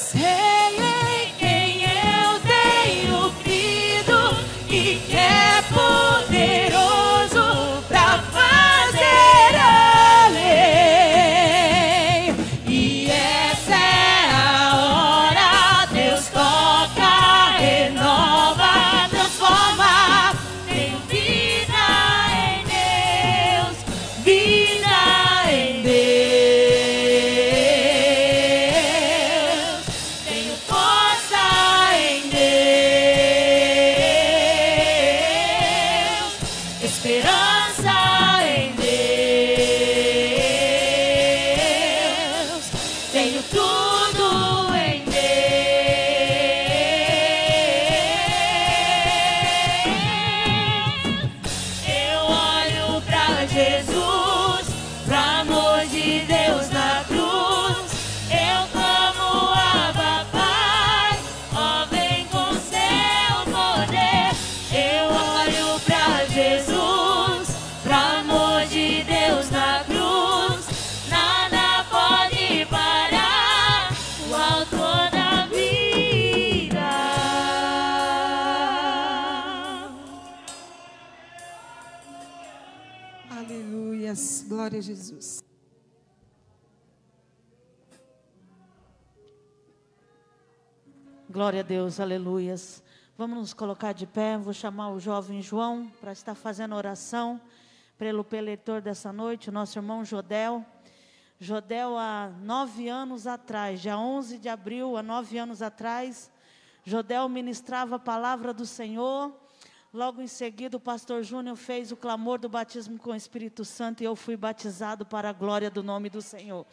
Sei. Vamos nos colocar de pé. Vou chamar o jovem João para estar fazendo oração pelo eleitor dessa noite, o nosso irmão Jodel. Jodel, há nove anos atrás, dia 11 de abril, há nove anos atrás, Jodel ministrava a palavra do Senhor. Logo em seguida, o pastor Júnior fez o clamor do batismo com o Espírito Santo e eu fui batizado para a glória do nome do Senhor.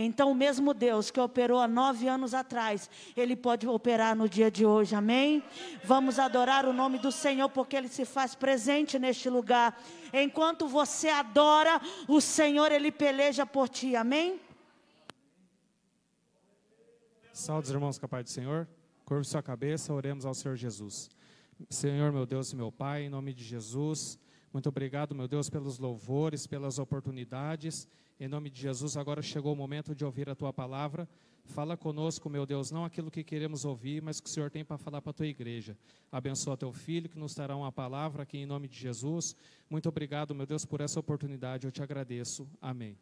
Então, o mesmo Deus que operou há nove anos atrás, Ele pode operar no dia de hoje, amém? Vamos adorar o nome do Senhor, porque Ele se faz presente neste lugar. Enquanto você adora, o Senhor, Ele peleja por ti, amém? Salve, irmãos, com a paz do Senhor. Curve sua cabeça, oremos ao Senhor Jesus. Senhor, meu Deus e meu Pai, em nome de Jesus, muito obrigado, meu Deus, pelos louvores, pelas oportunidades. Em nome de Jesus, agora chegou o momento de ouvir a tua palavra. Fala conosco, meu Deus, não aquilo que queremos ouvir, mas o que o Senhor tem para falar para a tua igreja. Abençoa teu filho, que nos dará uma palavra aqui em nome de Jesus. Muito obrigado, meu Deus, por essa oportunidade. Eu te agradeço. Amém.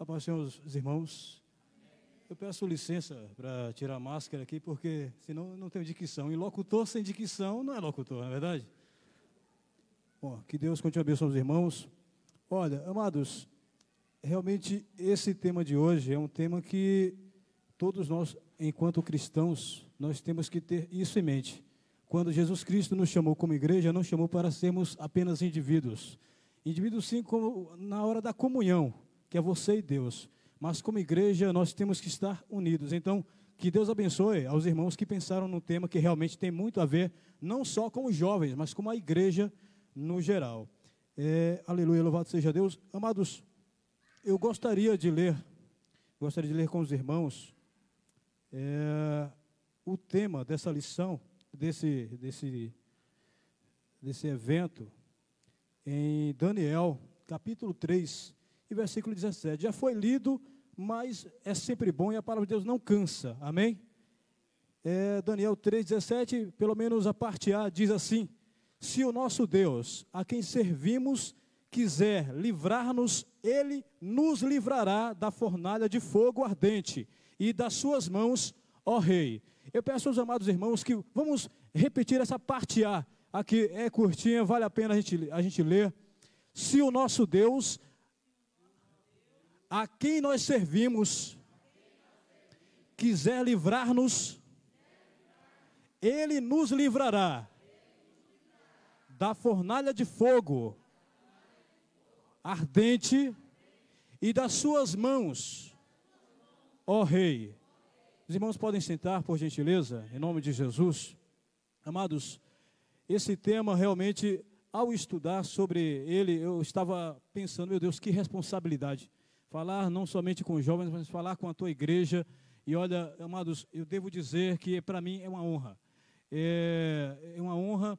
A paz, irmãos. Eu peço licença para tirar a máscara aqui, porque senão não tenho dicção. E locutor sem dicção não é locutor, não é verdade? Bom, que Deus continue abençoando os irmãos. Olha, amados, realmente esse tema de hoje é um tema que todos nós, enquanto cristãos, nós temos que ter isso em mente. Quando Jesus Cristo nos chamou como igreja, não chamou para sermos apenas indivíduos. Indivíduos, sim, como na hora da comunhão que é você e Deus. Mas como igreja, nós temos que estar unidos. Então, que Deus abençoe aos irmãos que pensaram no tema que realmente tem muito a ver, não só com os jovens, mas com a igreja no geral. É, aleluia, louvado seja Deus. Amados, eu gostaria de ler, gostaria de ler com os irmãos é, o tema dessa lição, desse, desse, desse evento, em Daniel, capítulo 3, e versículo 17. Já foi lido, mas é sempre bom e a palavra de Deus não cansa. Amém? É, Daniel 3,17, pelo menos a parte A, diz assim: Se o nosso Deus, a quem servimos, quiser livrar-nos, ele nos livrará da fornalha de fogo ardente e das suas mãos, ó Rei. Eu peço aos amados irmãos que vamos repetir essa parte A. Aqui é curtinha, vale a pena a gente, a gente ler. Se o nosso Deus, a quem nós servimos quiser livrar-nos, ele nos livrará da fornalha de fogo ardente e das suas mãos, ó Rei. Os irmãos podem sentar, por gentileza, em nome de Jesus. Amados, esse tema realmente, ao estudar sobre ele, eu estava pensando, meu Deus, que responsabilidade falar não somente com os jovens, mas falar com a tua igreja. E olha, amados, eu devo dizer que para mim é uma honra. É, é uma honra.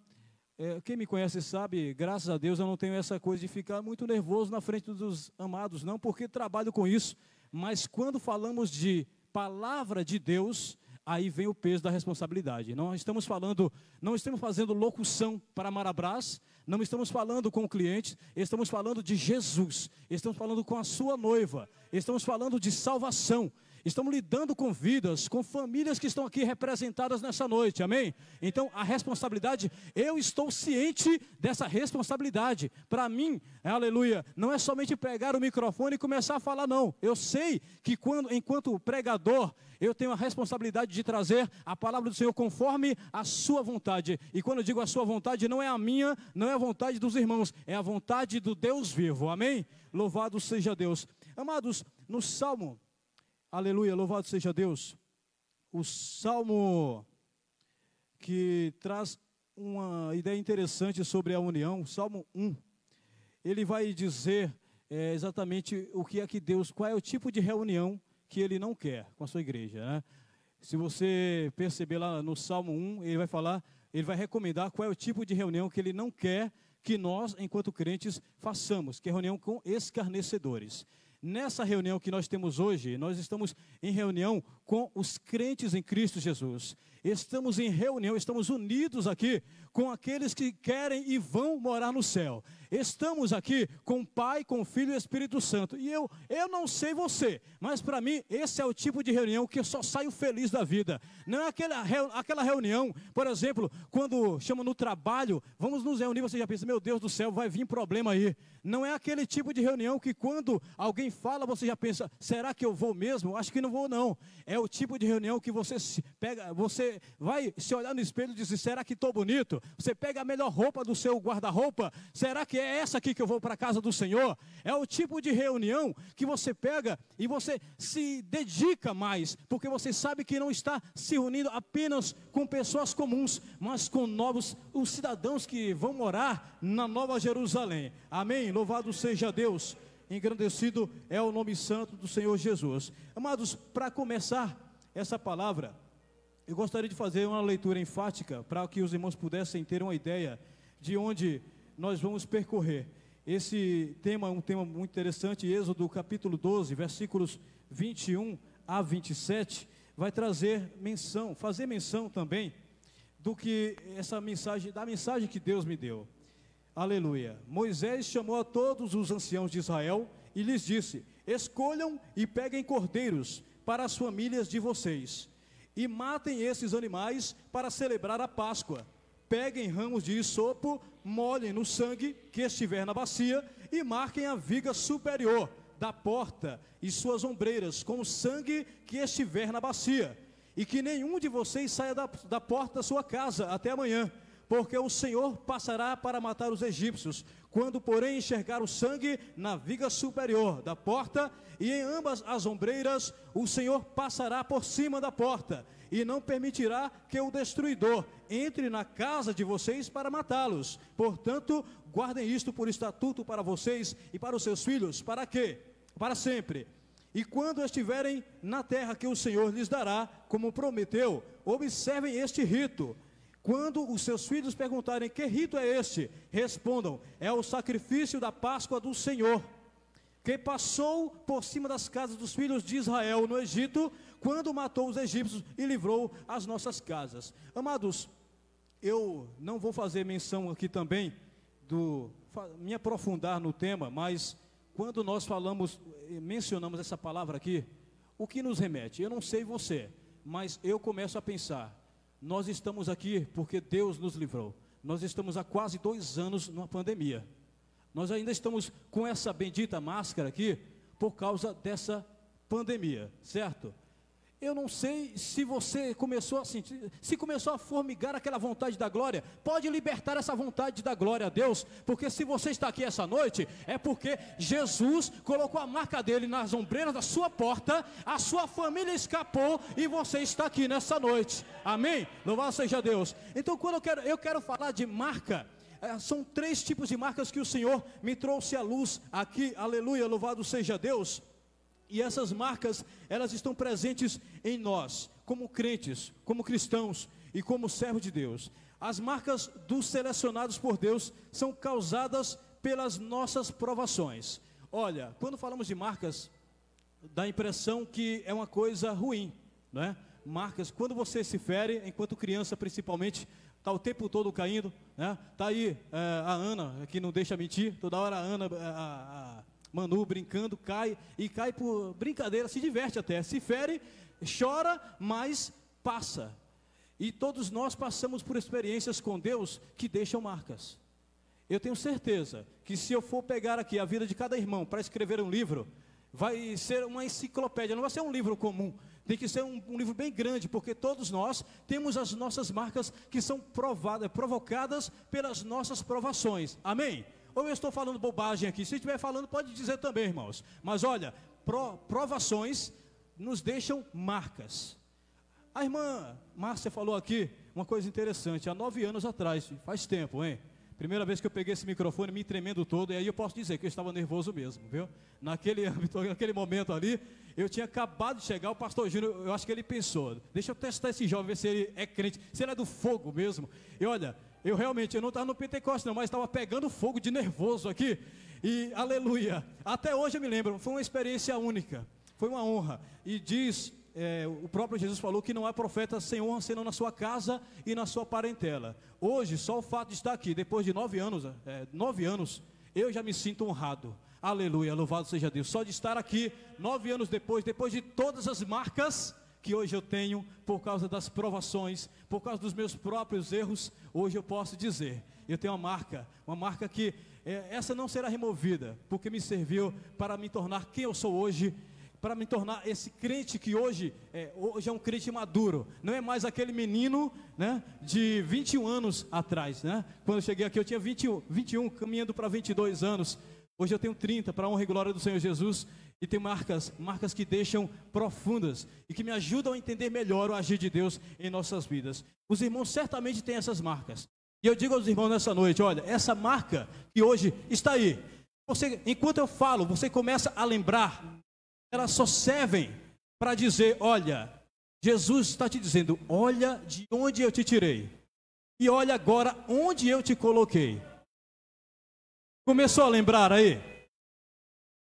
É, quem me conhece sabe, graças a Deus eu não tenho essa coisa de ficar muito nervoso na frente dos amados, não porque trabalho com isso, mas quando falamos de palavra de Deus, aí vem o peso da responsabilidade. Não estamos falando, não estamos fazendo locução para Marabras, não estamos falando com o cliente, estamos falando de Jesus, estamos falando com a sua noiva, estamos falando de salvação, estamos lidando com vidas, com famílias que estão aqui representadas nessa noite, amém? Então a responsabilidade, eu estou ciente dessa responsabilidade. Para mim, aleluia, não é somente pegar o microfone e começar a falar, não. Eu sei que quando, enquanto pregador, eu tenho a responsabilidade de trazer a palavra do Senhor conforme a sua vontade. E quando eu digo a sua vontade, não é a minha, não é a vontade dos irmãos, é a vontade do Deus vivo. Amém? Louvado seja Deus. Amados, no Salmo, aleluia, louvado seja Deus. O Salmo que traz uma ideia interessante sobre a união, Salmo 1. Ele vai dizer é, exatamente o que é que Deus, qual é o tipo de reunião que ele não quer com a sua igreja. Né? Se você perceber lá no Salmo 1, ele vai falar, ele vai recomendar qual é o tipo de reunião que ele não quer que nós, enquanto crentes, façamos, que é reunião com escarnecedores. Nessa reunião que nós temos hoje, nós estamos em reunião com os crentes em Cristo Jesus. Estamos em reunião, estamos unidos aqui com aqueles que querem e vão morar no céu. Estamos aqui com o Pai, com o Filho e o Espírito Santo. E eu, eu não sei você, mas para mim esse é o tipo de reunião que eu só saio feliz da vida. Não é aquela, aquela reunião, por exemplo, quando chama no trabalho, vamos nos reunir, você já pensa, meu Deus do céu, vai vir problema aí. Não é aquele tipo de reunião que quando alguém fala, você já pensa, será que eu vou mesmo? Acho que não vou não. É o tipo de reunião que você pega, você vai se olhar no espelho e dizer, será que estou bonito? Você pega a melhor roupa do seu guarda-roupa, será que é essa aqui que eu vou para a casa do Senhor? É o tipo de reunião que você pega e você se dedica mais, porque você sabe que não está se unindo apenas com pessoas comuns, mas com novos, os cidadãos que vão morar na Nova Jerusalém. Amém? Louvado seja Deus. Engrandecido é o nome santo do Senhor Jesus. Amados, para começar essa palavra, eu gostaria de fazer uma leitura enfática para que os irmãos pudessem ter uma ideia de onde nós vamos percorrer. Esse tema é um tema muito interessante, Êxodo capítulo 12, versículos 21 a 27, vai trazer menção, fazer menção também do que essa mensagem, da mensagem que Deus me deu. Aleluia. Moisés chamou a todos os anciãos de Israel e lhes disse: Escolham e peguem cordeiros para as famílias de vocês e matem esses animais para celebrar a Páscoa. Peguem ramos de isopo, molhem no sangue que estiver na bacia e marquem a viga superior da porta e suas ombreiras com o sangue que estiver na bacia. E que nenhum de vocês saia da, da porta da sua casa até amanhã porque o Senhor passará para matar os egípcios. Quando, porém, enxergar o sangue na viga superior da porta e em ambas as ombreiras, o Senhor passará por cima da porta e não permitirá que o destruidor entre na casa de vocês para matá-los. Portanto, guardem isto por estatuto para vocês e para os seus filhos. Para quê? Para sempre. E quando estiverem na terra que o Senhor lhes dará, como prometeu, observem este rito quando os seus filhos perguntarem que rito é este, respondam: é o sacrifício da Páscoa do Senhor, que passou por cima das casas dos filhos de Israel no Egito, quando matou os egípcios e livrou as nossas casas. Amados, eu não vou fazer menção aqui também do me aprofundar no tema, mas quando nós falamos, mencionamos essa palavra aqui, o que nos remete? Eu não sei você, mas eu começo a pensar nós estamos aqui porque Deus nos livrou. Nós estamos há quase dois anos numa pandemia. Nós ainda estamos com essa bendita máscara aqui por causa dessa pandemia, certo? Eu não sei se você começou a sentir, se começou a formigar aquela vontade da glória, pode libertar essa vontade da glória a Deus, porque se você está aqui essa noite, é porque Jesus colocou a marca dele nas ombreiras da sua porta, a sua família escapou e você está aqui nessa noite, amém? Louvado seja Deus. Então, quando eu quero, eu quero falar de marca, é, são três tipos de marcas que o Senhor me trouxe à luz aqui, aleluia, louvado seja Deus. E essas marcas, elas estão presentes em nós, como crentes, como cristãos e como servos de Deus. As marcas dos selecionados por Deus são causadas pelas nossas provações. Olha, quando falamos de marcas, dá a impressão que é uma coisa ruim, né? Marcas, quando você se fere, enquanto criança principalmente, está o tempo todo caindo, né? Tá aí é, a Ana, que não deixa mentir, toda hora a Ana, a, a, Manu brincando, cai e cai por brincadeira, se diverte até, se fere, chora, mas passa. E todos nós passamos por experiências com Deus que deixam marcas. Eu tenho certeza que se eu for pegar aqui a vida de cada irmão para escrever um livro, vai ser uma enciclopédia, não vai ser um livro comum, tem que ser um, um, livro bem grande, porque todos nós temos as nossas marcas que são provadas, provocadas pelas nossas provações. Amém? Ou eu estou falando bobagem aqui? Se estiver falando, pode dizer também, irmãos. Mas olha, pro, provações nos deixam marcas. A irmã Márcia falou aqui uma coisa interessante. Há nove anos atrás, faz tempo, hein? Primeira vez que eu peguei esse microfone, me tremendo todo, e aí eu posso dizer que eu estava nervoso mesmo, viu? Naquele âmbito, naquele momento ali, eu tinha acabado de chegar, o pastor Júnior, eu acho que ele pensou, deixa eu testar esse jovem, ver se ele é crente, se ele é do fogo mesmo. E olha, eu realmente, eu não estava no Pentecostes não, mas estava pegando fogo de nervoso aqui. E aleluia. Até hoje eu me lembro, foi uma experiência única. Foi uma honra. E diz é, o próprio Jesus falou que não é profeta sem honra senão na sua casa e na sua parentela. Hoje, só o fato de estar aqui, depois de nove anos, é, nove anos, eu já me sinto honrado. Aleluia, louvado seja Deus. Só de estar aqui, nove anos depois, depois de todas as marcas que hoje eu tenho, por causa das provações, por causa dos meus próprios erros, hoje eu posso dizer: eu tenho uma marca, uma marca que é, essa não será removida, porque me serviu para me tornar quem eu sou hoje para me tornar esse crente que hoje é, hoje é um crente maduro, não é mais aquele menino né, de 21 anos atrás. Né? Quando eu cheguei aqui eu tinha 21, 21 caminhando para 22 anos, hoje eu tenho 30, para a honra e glória do Senhor Jesus, e tem marcas, marcas que deixam profundas e que me ajudam a entender melhor o agir de Deus em nossas vidas. Os irmãos certamente têm essas marcas. E eu digo aos irmãos nessa noite: olha, essa marca que hoje está aí, você, enquanto eu falo, você começa a lembrar elas só servem para dizer: olha, Jesus está te dizendo, olha de onde eu te tirei, e olha agora onde eu te coloquei. Começou a lembrar aí?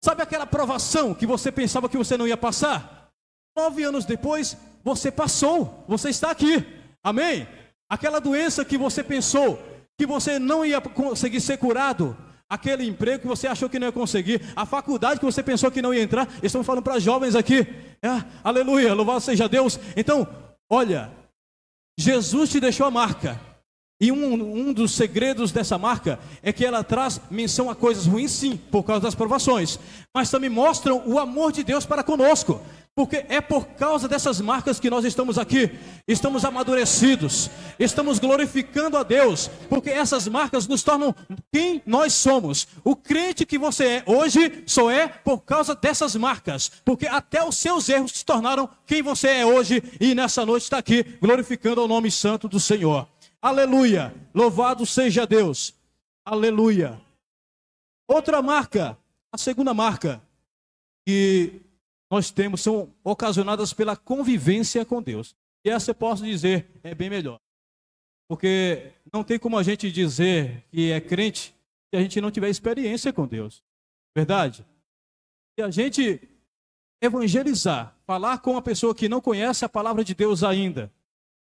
Sabe aquela provação que você pensava que você não ia passar? Nove anos depois, você passou, você está aqui, amém? Aquela doença que você pensou que você não ia conseguir ser curado, aquele emprego que você achou que não ia conseguir, a faculdade que você pensou que não ia entrar, estamos falando para jovens aqui, é, aleluia, louvado seja Deus. Então, olha, Jesus te deixou a marca, e um, um dos segredos dessa marca é que ela traz menção a coisas ruins, sim, por causa das provações, mas também mostram o amor de Deus para conosco. Porque é por causa dessas marcas que nós estamos aqui, estamos amadurecidos, estamos glorificando a Deus, porque essas marcas nos tornam quem nós somos. O crente que você é hoje só é por causa dessas marcas, porque até os seus erros se tornaram quem você é hoje e nessa noite está aqui glorificando o nome santo do Senhor. Aleluia! Louvado seja Deus! Aleluia! Outra marca, a segunda marca que nós temos são ocasionadas pela convivência com Deus. E essa eu posso dizer é bem melhor. Porque não tem como a gente dizer que é crente se a gente não tiver experiência com Deus. Verdade? Se a gente evangelizar, falar com uma pessoa que não conhece a palavra de Deus ainda,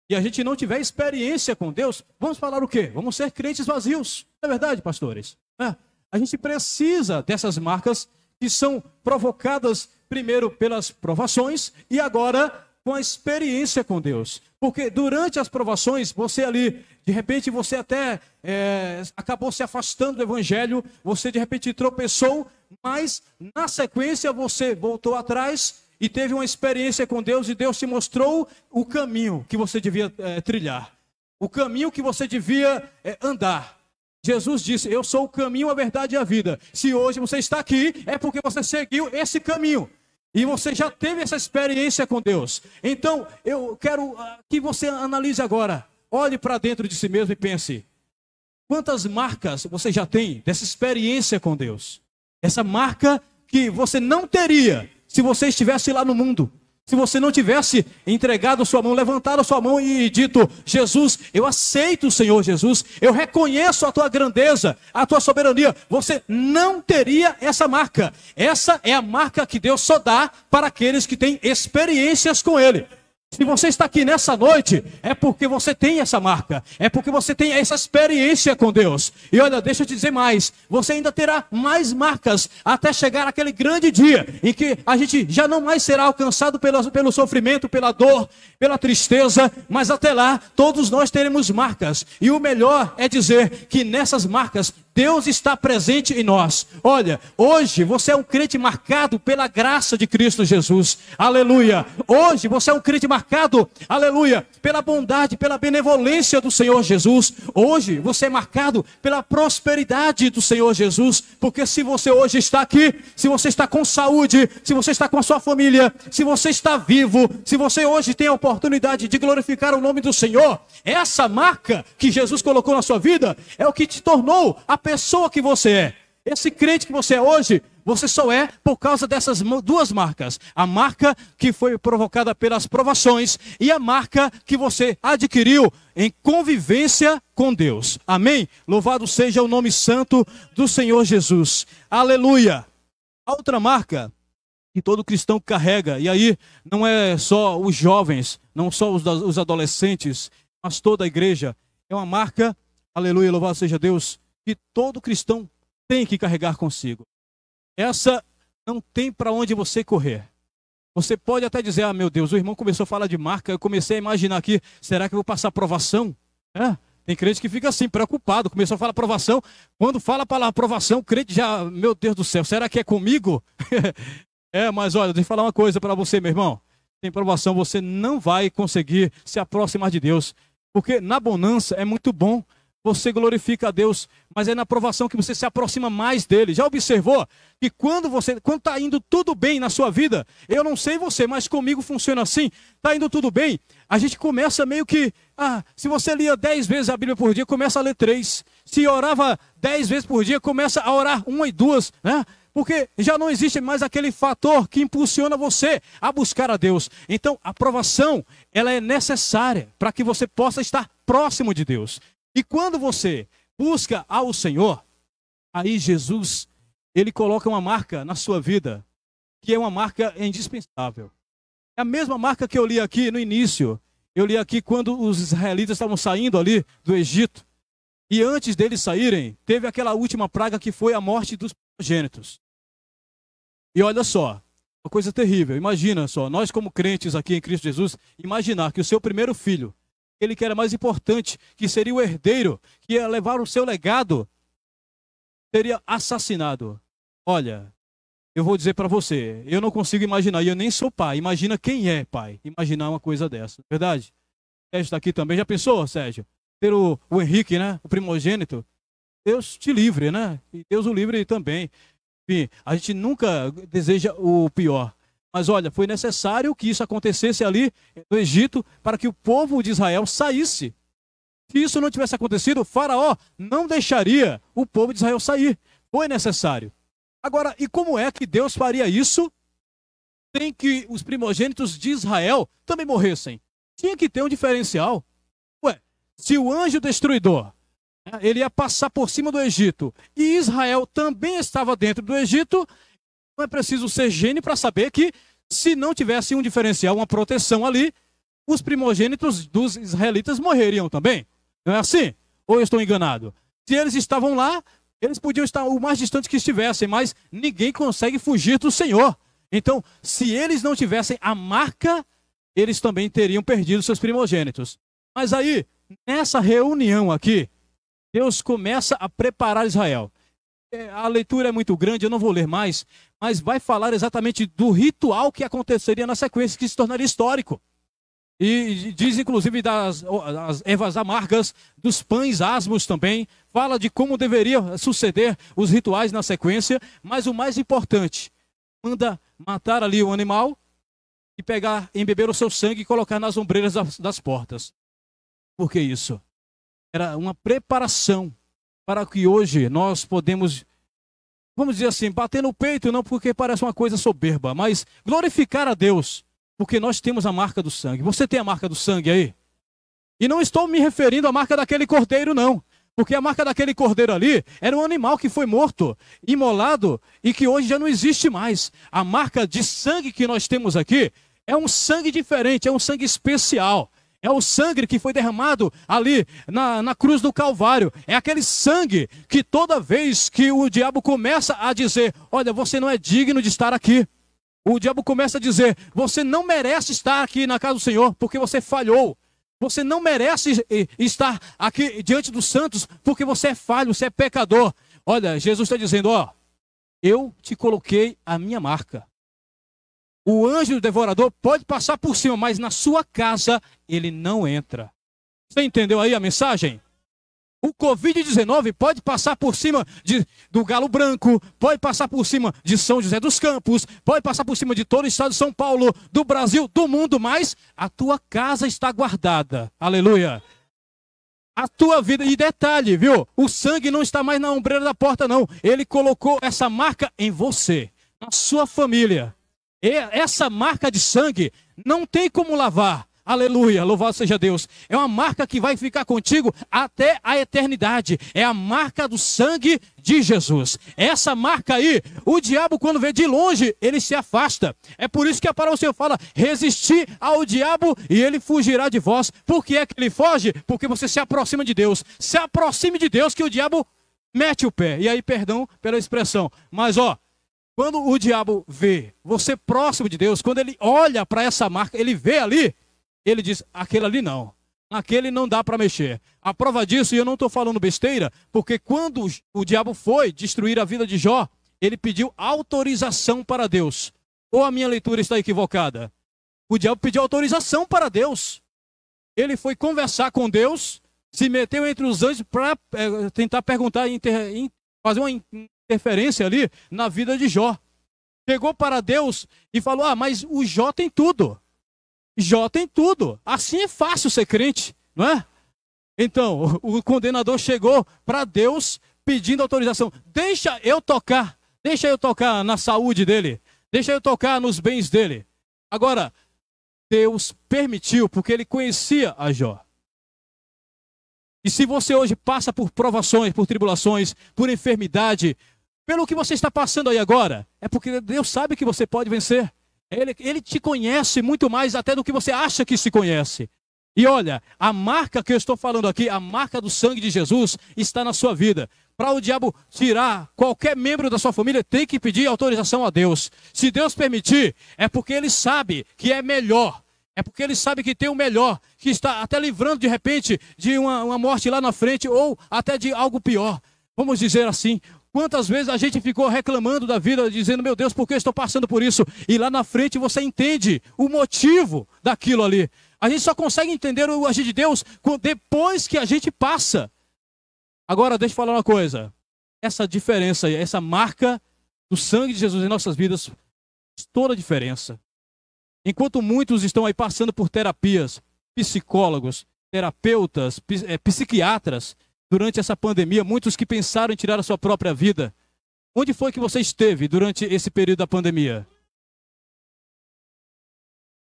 e a gente não tiver experiência com Deus, vamos falar o quê? Vamos ser crentes vazios. Não é verdade, pastores? É. A gente precisa dessas marcas que são provocadas primeiro pelas provações e agora com a experiência com Deus. Porque durante as provações, você ali, de repente, você até é, acabou se afastando do Evangelho, você de repente tropeçou, mas na sequência você voltou atrás e teve uma experiência com Deus e Deus te mostrou o caminho que você devia é, trilhar, o caminho que você devia é, andar. Jesus disse: Eu sou o caminho, a verdade e a vida. Se hoje você está aqui, é porque você seguiu esse caminho. E você já teve essa experiência com Deus. Então, eu quero ah, que você analise agora. Olhe para dentro de si mesmo e pense: quantas marcas você já tem dessa experiência com Deus? Essa marca que você não teria se você estivesse lá no mundo. Se você não tivesse entregado sua mão, levantado sua mão e dito: Jesus, eu aceito o Senhor Jesus, eu reconheço a tua grandeza, a tua soberania, você não teria essa marca. Essa é a marca que Deus só dá para aqueles que têm experiências com Ele. Se você está aqui nessa noite, é porque você tem essa marca, é porque você tem essa experiência com Deus. E olha, deixa eu te dizer mais: você ainda terá mais marcas até chegar aquele grande dia em que a gente já não mais será alcançado pelo, pelo sofrimento, pela dor, pela tristeza, mas até lá todos nós teremos marcas. E o melhor é dizer que nessas marcas Deus está presente em nós. Olha, hoje você é um crente marcado pela graça de Cristo Jesus. Aleluia. Hoje você é um crente marcado, aleluia, pela bondade, pela benevolência do Senhor Jesus. Hoje você é marcado pela prosperidade do Senhor Jesus. Porque se você hoje está aqui, se você está com saúde, se você está com a sua família, se você está vivo, se você hoje tem a oportunidade de glorificar o nome do Senhor, essa marca que Jesus colocou na sua vida é o que te tornou a pessoa que você é. Esse crente que você é hoje, você só é por causa dessas duas marcas: a marca que foi provocada pelas provações e a marca que você adquiriu em convivência com Deus. Amém? Louvado seja o nome santo do Senhor Jesus. Aleluia. A outra marca que todo cristão carrega. E aí não é só os jovens, não só os, os adolescentes, mas toda a igreja. É uma marca, aleluia, louvado seja Deus, que todo cristão tem que carregar consigo. Essa não tem para onde você correr. Você pode até dizer, ah, meu Deus, o irmão começou a falar de marca, eu comecei a imaginar aqui, será que eu vou passar aprovação? É, tem crente que fica assim, preocupado, começou a falar aprovação. Quando fala a palavra aprovação, o crente já, meu Deus do céu, será que é comigo? é, mas olha, deixa eu falar uma coisa para você, meu irmão. Sem aprovação, você não vai conseguir se aproximar de Deus. Porque na bonança é muito bom, você glorifica a Deus, mas é na aprovação que você se aproxima mais dele. Já observou que quando você, quando está indo tudo bem na sua vida, eu não sei você, mas comigo funciona assim, está indo tudo bem, a gente começa meio que, ah, se você lia dez vezes a Bíblia por dia, começa a ler três. Se orava dez vezes por dia, começa a orar uma e duas, né? Porque já não existe mais aquele fator que impulsiona você a buscar a Deus. Então, a aprovação, ela é necessária para que você possa estar próximo de Deus. E quando você busca ao Senhor, aí Jesus, ele coloca uma marca na sua vida, que é uma marca indispensável. É a mesma marca que eu li aqui no início. Eu li aqui quando os israelitas estavam saindo ali do Egito. E antes deles saírem, teve aquela última praga que foi a morte dos primogênitos. E olha só, uma coisa terrível. Imagina só, nós como crentes aqui em Cristo Jesus, imaginar que o seu primeiro filho aquele que era mais importante, que seria o herdeiro, que ia levar o seu legado, seria assassinado. Olha, eu vou dizer para você, eu não consigo imaginar, e eu nem sou pai. Imagina quem é pai, imaginar uma coisa dessa, é verdade? Sérgio está aqui também. Já pensou, Sérgio? Ter o, o Henrique, né? O primogênito. Deus te livre, né? E Deus o livre também. Enfim, a gente nunca deseja o pior. Mas olha, foi necessário que isso acontecesse ali no Egito para que o povo de Israel saísse. Se isso não tivesse acontecido, o Faraó não deixaria o povo de Israel sair. Foi necessário. Agora, e como é que Deus faria isso sem que os primogênitos de Israel também morressem? Tinha que ter um diferencial. Ué, se o anjo destruidor né, ele ia passar por cima do Egito e Israel também estava dentro do Egito, não é preciso ser gênio para saber que, se não tivesse um diferencial, uma proteção ali, os primogênitos dos israelitas morreriam também. Não é assim? Ou eu estou enganado? Se eles estavam lá, eles podiam estar o mais distante que estivessem, mas ninguém consegue fugir do Senhor. Então, se eles não tivessem a marca, eles também teriam perdido seus primogênitos. Mas aí, nessa reunião aqui, Deus começa a preparar Israel. É, a leitura é muito grande, eu não vou ler mais, mas vai falar exatamente do ritual que aconteceria na sequência, que se tornaria histórico. E diz inclusive das, das ervas amargas, dos pães asmos também. Fala de como deveria suceder os rituais na sequência. Mas o mais importante, manda matar ali o animal e pegar, embeber o seu sangue e colocar nas ombreiras das, das portas. Por que isso? Era uma preparação para que hoje nós podemos, vamos dizer assim, bater no peito, não porque parece uma coisa soberba, mas glorificar a Deus, porque nós temos a marca do sangue. Você tem a marca do sangue aí? E não estou me referindo à marca daquele cordeiro, não. Porque a marca daquele cordeiro ali era um animal que foi morto, imolado e que hoje já não existe mais. A marca de sangue que nós temos aqui é um sangue diferente, é um sangue especial. É o sangue que foi derramado ali na, na cruz do Calvário. É aquele sangue que toda vez que o diabo começa a dizer: Olha, você não é digno de estar aqui. O diabo começa a dizer: Você não merece estar aqui na casa do Senhor porque você falhou. Você não merece estar aqui diante dos santos porque você é falho, você é pecador. Olha, Jesus está dizendo: Ó, eu te coloquei a minha marca. O anjo devorador pode passar por cima, mas na sua casa ele não entra. Você entendeu aí a mensagem? O Covid-19 pode passar por cima de, do Galo Branco, pode passar por cima de São José dos Campos, pode passar por cima de todo o estado de São Paulo, do Brasil, do mundo, mas a tua casa está guardada. Aleluia. A tua vida, e detalhe, viu? O sangue não está mais na ombreira da porta, não. Ele colocou essa marca em você, na sua família essa marca de sangue não tem como lavar, Aleluia, louvado seja Deus. É uma marca que vai ficar contigo até a eternidade. É a marca do sangue de Jesus. Essa marca aí, o diabo, quando vê de longe, ele se afasta. É por isso que a palavra do Senhor fala: resistir ao diabo e ele fugirá de vós. Por que é que ele foge? Porque você se aproxima de Deus. Se aproxime de Deus, que o diabo mete o pé. E aí, perdão pela expressão. Mas ó, quando o diabo vê você próximo de Deus, quando ele olha para essa marca, ele vê ali ele diz: aquele ali não. Aquele não dá para mexer. A prova disso, e eu não estou falando besteira, porque quando o diabo foi destruir a vida de Jó, ele pediu autorização para Deus. Ou a minha leitura está equivocada? O diabo pediu autorização para Deus. Ele foi conversar com Deus, se meteu entre os anjos para é, tentar perguntar, inter, fazer uma interferência ali na vida de Jó. Chegou para Deus e falou: Ah, mas o Jó tem tudo. Jó tem tudo. Assim é fácil ser crente, não é? Então, o condenador chegou para Deus pedindo autorização. Deixa eu tocar. Deixa eu tocar na saúde dele. Deixa eu tocar nos bens dele. Agora, Deus permitiu, porque ele conhecia a Jó. E se você hoje passa por provações, por tribulações, por enfermidade, pelo que você está passando aí agora, é porque Deus sabe que você pode vencer. Ele, ele te conhece muito mais até do que você acha que se conhece. E olha, a marca que eu estou falando aqui, a marca do sangue de Jesus, está na sua vida. Para o diabo tirar qualquer membro da sua família, tem que pedir autorização a Deus. Se Deus permitir, é porque ele sabe que é melhor. É porque ele sabe que tem o melhor, que está até livrando de repente de uma, uma morte lá na frente ou até de algo pior. Vamos dizer assim, Quantas vezes a gente ficou reclamando da vida, dizendo, meu Deus, por que estou passando por isso? E lá na frente você entende o motivo daquilo ali. A gente só consegue entender o agir de Deus depois que a gente passa. Agora, deixa eu falar uma coisa. Essa diferença, essa marca do sangue de Jesus em nossas vidas, toda a diferença. Enquanto muitos estão aí passando por terapias, psicólogos, terapeutas, eh, psiquiatras, durante essa pandemia, muitos que pensaram em tirar a sua própria vida. Onde foi que você esteve durante esse período da pandemia?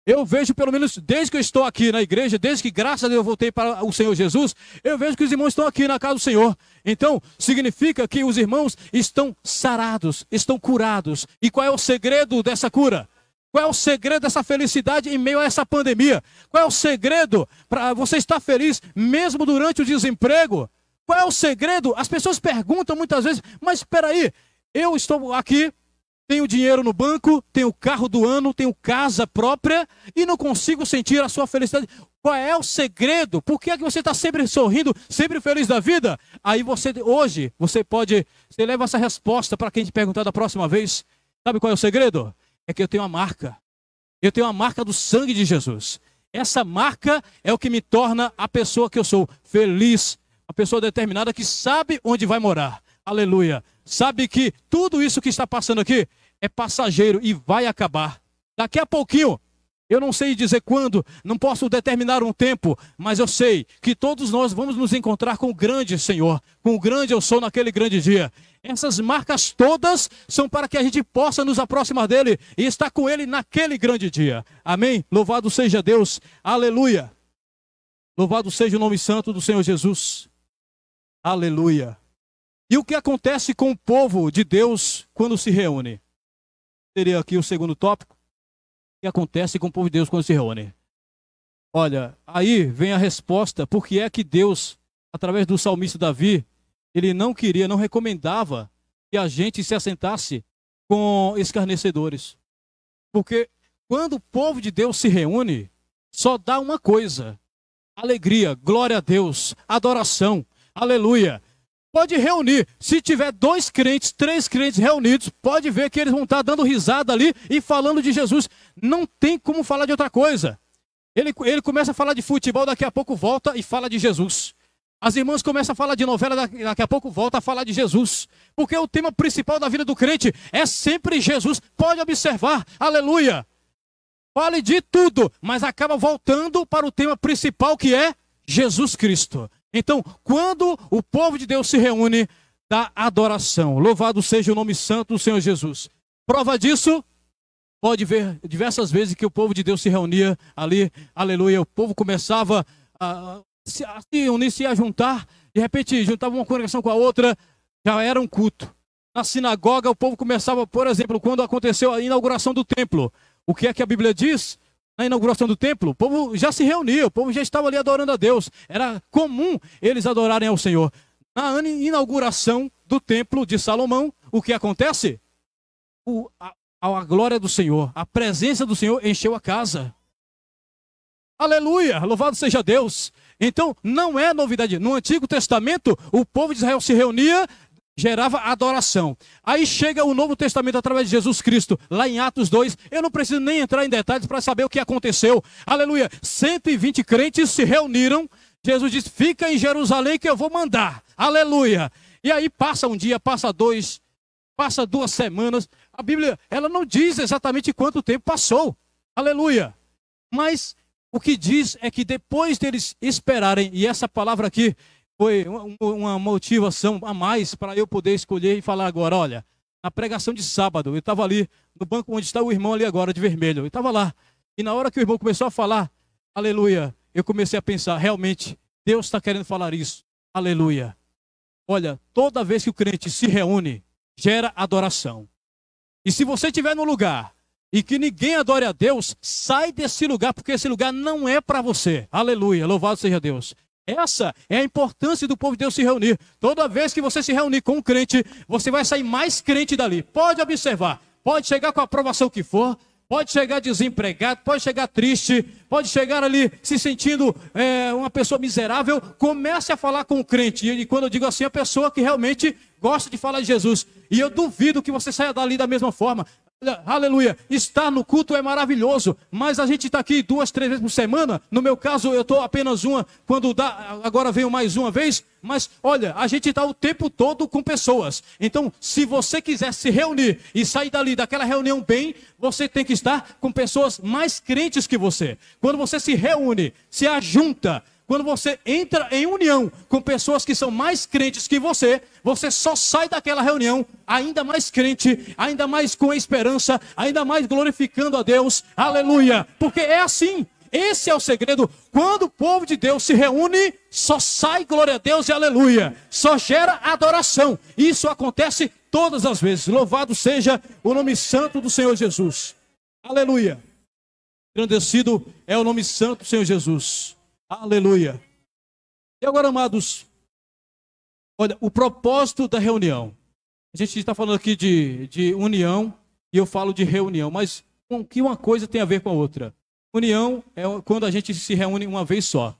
Eu vejo, pelo menos desde que eu estou aqui na igreja, desde que graças a Deus eu voltei para o Senhor Jesus, eu vejo que os irmãos estão aqui na casa do Senhor. Então, significa que os irmãos estão sarados, estão curados. E qual é o segredo dessa cura? Qual é o segredo dessa felicidade em meio a essa pandemia? Qual é o segredo para você estar feliz mesmo durante o desemprego? Qual é o segredo? As pessoas perguntam muitas vezes, mas espera aí, eu estou aqui, tenho dinheiro no banco, tenho carro do ano, tenho casa própria e não consigo sentir a sua felicidade. Qual é o segredo? Por que, é que você está sempre sorrindo, sempre feliz da vida? Aí você, hoje, você pode, você leva essa resposta para quem te perguntar da próxima vez. Sabe qual é o segredo? É que eu tenho uma marca. Eu tenho a marca do sangue de Jesus. Essa marca é o que me torna a pessoa que eu sou, feliz, uma pessoa determinada que sabe onde vai morar. Aleluia. Sabe que tudo isso que está passando aqui é passageiro e vai acabar. Daqui a pouquinho, eu não sei dizer quando, não posso determinar um tempo, mas eu sei que todos nós vamos nos encontrar com o grande Senhor, com o grande eu sou naquele grande dia. Essas marcas todas são para que a gente possa nos aproximar dele e estar com ele naquele grande dia. Amém? Louvado seja Deus. Aleluia. Louvado seja o nome santo do Senhor Jesus. Aleluia. E o que acontece com o povo de Deus quando se reúne? Seria aqui o segundo tópico. O que acontece com o povo de Deus quando se reúne? Olha, aí vem a resposta, porque é que Deus, através do salmista Davi, ele não queria, não recomendava que a gente se assentasse com escarnecedores. Porque quando o povo de Deus se reúne, só dá uma coisa: alegria, glória a Deus, adoração. Aleluia. Pode reunir. Se tiver dois crentes, três crentes reunidos, pode ver que eles vão estar dando risada ali e falando de Jesus. Não tem como falar de outra coisa. Ele, ele começa a falar de futebol, daqui a pouco volta e fala de Jesus. As irmãs começam a falar de novela, daqui a pouco volta a falar de Jesus. Porque o tema principal da vida do crente é sempre Jesus. Pode observar, aleluia. Fale de tudo, mas acaba voltando para o tema principal que é Jesus Cristo. Então, quando o povo de Deus se reúne, dá adoração. Louvado seja o nome santo do Senhor Jesus. Prova disso, pode ver diversas vezes que o povo de Deus se reunia ali, aleluia, o povo começava a se, a se unir, se a juntar, de repente juntava uma congregação com a outra, já era um culto. Na sinagoga, o povo começava, por exemplo, quando aconteceu a inauguração do templo. O que é que a Bíblia diz? Na inauguração do templo, o povo já se reunia, o povo já estava ali adorando a Deus. Era comum eles adorarem ao Senhor. Na inauguração do templo de Salomão, o que acontece? O, a, a glória do Senhor, a presença do Senhor encheu a casa. Aleluia! Louvado seja Deus! Então, não é novidade. No Antigo Testamento, o povo de Israel se reunia, gerava adoração. Aí chega o Novo Testamento através de Jesus Cristo, lá em Atos 2. Eu não preciso nem entrar em detalhes para saber o que aconteceu. Aleluia! 120 crentes se reuniram. Jesus disse: Fica em Jerusalém que eu vou mandar. Aleluia! E aí passa um dia, passa dois, passa duas semanas. A Bíblia, ela não diz exatamente quanto tempo passou. Aleluia! Mas o que diz é que depois deles esperarem, e essa palavra aqui foi uma motivação a mais para eu poder escolher e falar agora: olha, na pregação de sábado, eu estava ali no banco onde está o irmão ali agora, de vermelho, eu estava lá. E na hora que o irmão começou a falar, aleluia, eu comecei a pensar: realmente, Deus está querendo falar isso, aleluia. Olha, toda vez que o crente se reúne, gera adoração. E se você estiver no lugar e que ninguém adore a Deus, sai desse lugar, porque esse lugar não é para você. Aleluia, louvado seja Deus. Essa é a importância do povo de Deus se reunir. Toda vez que você se reunir com um crente, você vai sair mais crente dali. Pode observar, pode chegar com a aprovação que for, pode chegar desempregado, pode chegar triste, pode chegar ali se sentindo é, uma pessoa miserável. Comece a falar com o crente. E quando eu digo assim, a pessoa que realmente gosta de falar de Jesus. E eu duvido que você saia dali da mesma forma. Aleluia. Estar no culto é maravilhoso, mas a gente está aqui duas, três vezes por semana. No meu caso, eu estou apenas uma, quando dá, agora venho mais uma vez. Mas olha, a gente está o tempo todo com pessoas. Então, se você quiser se reunir e sair dali daquela reunião bem, você tem que estar com pessoas mais crentes que você. Quando você se reúne, se ajunta, quando você entra em união com pessoas que são mais crentes que você, você só sai daquela reunião ainda mais crente, ainda mais com esperança, ainda mais glorificando a Deus. Aleluia! Porque é assim. Esse é o segredo. Quando o povo de Deus se reúne, só sai glória a Deus e aleluia. Só gera adoração. Isso acontece todas as vezes. Louvado seja o nome santo do Senhor Jesus. Aleluia. Grandecido é o nome santo do Senhor Jesus. Aleluia. E agora, amados, olha, o propósito da reunião. A gente está falando aqui de, de união e eu falo de reunião, mas o que uma coisa tem a ver com a outra? União é quando a gente se reúne uma vez só.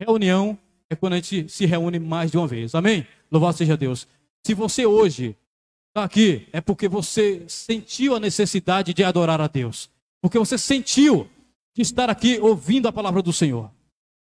Reunião é quando a gente se reúne mais de uma vez. Amém? Louvado seja Deus. Se você hoje está aqui, é porque você sentiu a necessidade de adorar a Deus. Porque você sentiu de estar aqui ouvindo a palavra do Senhor.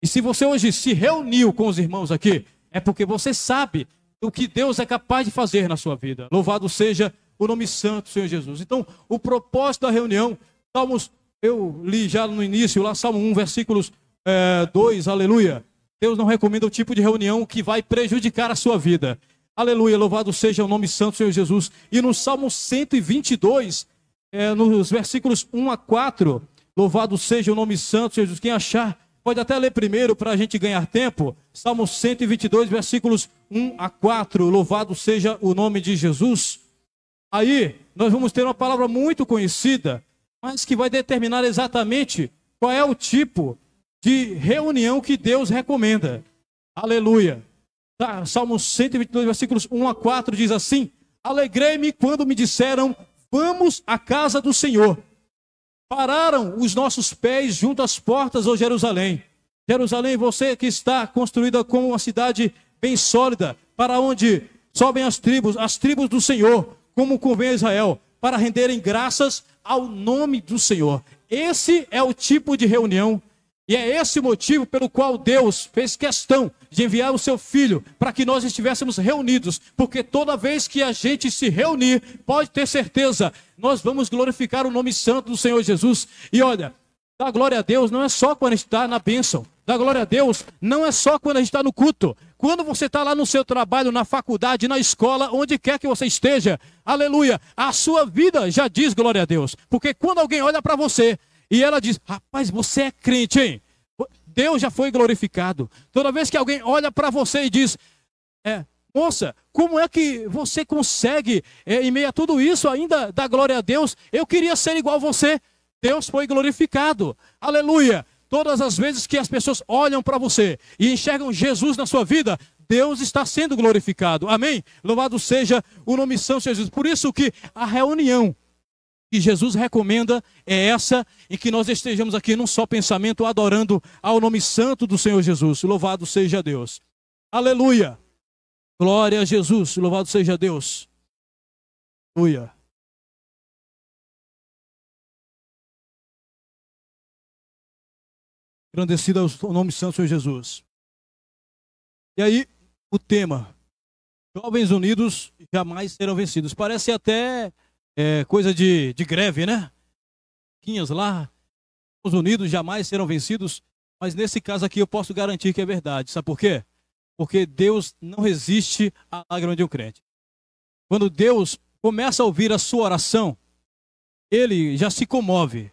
E se você hoje se reuniu com os irmãos aqui, é porque você sabe o que Deus é capaz de fazer na sua vida. Louvado seja o nome santo, Senhor Jesus. Então, o propósito da reunião, Salmos, eu li já no início, lá Salmo 1, versículos é, 2, aleluia. Deus não recomenda o tipo de reunião que vai prejudicar a sua vida. Aleluia, louvado seja o nome santo, Senhor Jesus. E no Salmo 122, é, nos versículos 1 a 4, louvado seja o nome santo, Senhor Jesus. Quem achar, Pode até ler primeiro para a gente ganhar tempo. Salmo 122, versículos 1 a 4. Louvado seja o nome de Jesus. Aí nós vamos ter uma palavra muito conhecida, mas que vai determinar exatamente qual é o tipo de reunião que Deus recomenda. Aleluia. Tá, Salmo 122, versículos 1 a 4 diz assim: Alegrei-me quando me disseram: Vamos à casa do Senhor. Pararam os nossos pés junto às portas, ó Jerusalém. Jerusalém, você que está construída como uma cidade bem sólida, para onde sobem as tribos, as tribos do Senhor, como convém a Israel, para renderem graças ao nome do Senhor. Esse é o tipo de reunião e é esse motivo pelo qual Deus fez questão de enviar o seu filho para que nós estivéssemos reunidos, porque toda vez que a gente se reunir, pode ter certeza, nós vamos glorificar o nome santo do Senhor Jesus. E olha, dar glória a Deus não é só quando a gente está na bênção, dar glória a Deus não é só quando a gente está no culto. quando você está lá no seu trabalho, na faculdade, na escola, onde quer que você esteja, aleluia, a sua vida já diz glória a Deus. Porque quando alguém olha para você e ela diz, rapaz, você é crente, hein? Deus já foi glorificado. Toda vez que alguém olha para você e diz, é, moça, como é que você consegue, é, em meio a tudo isso, ainda dar glória a Deus? Eu queria ser igual você. Deus foi glorificado. Aleluia. Todas as vezes que as pessoas olham para você e enxergam Jesus na sua vida, Deus está sendo glorificado. Amém? Louvado seja o nome São Jesus. Por isso que a reunião que Jesus recomenda é essa, em que nós estejamos aqui num só pensamento, adorando ao nome santo do Senhor Jesus. Louvado seja Deus. Aleluia. Glória a Jesus. Louvado seja Deus. Aleluia. Engrandecido é o nome santo do Senhor Jesus. E aí, o tema: Jovens unidos jamais serão vencidos. Parece até é, coisa de, de greve, né? Quinhas lá, os unidos jamais serão vencidos. Mas nesse caso aqui eu posso garantir que é verdade. Sabe por quê? Porque Deus não resiste à lágrima de um crente. Quando Deus começa a ouvir a sua oração, ele já se comove.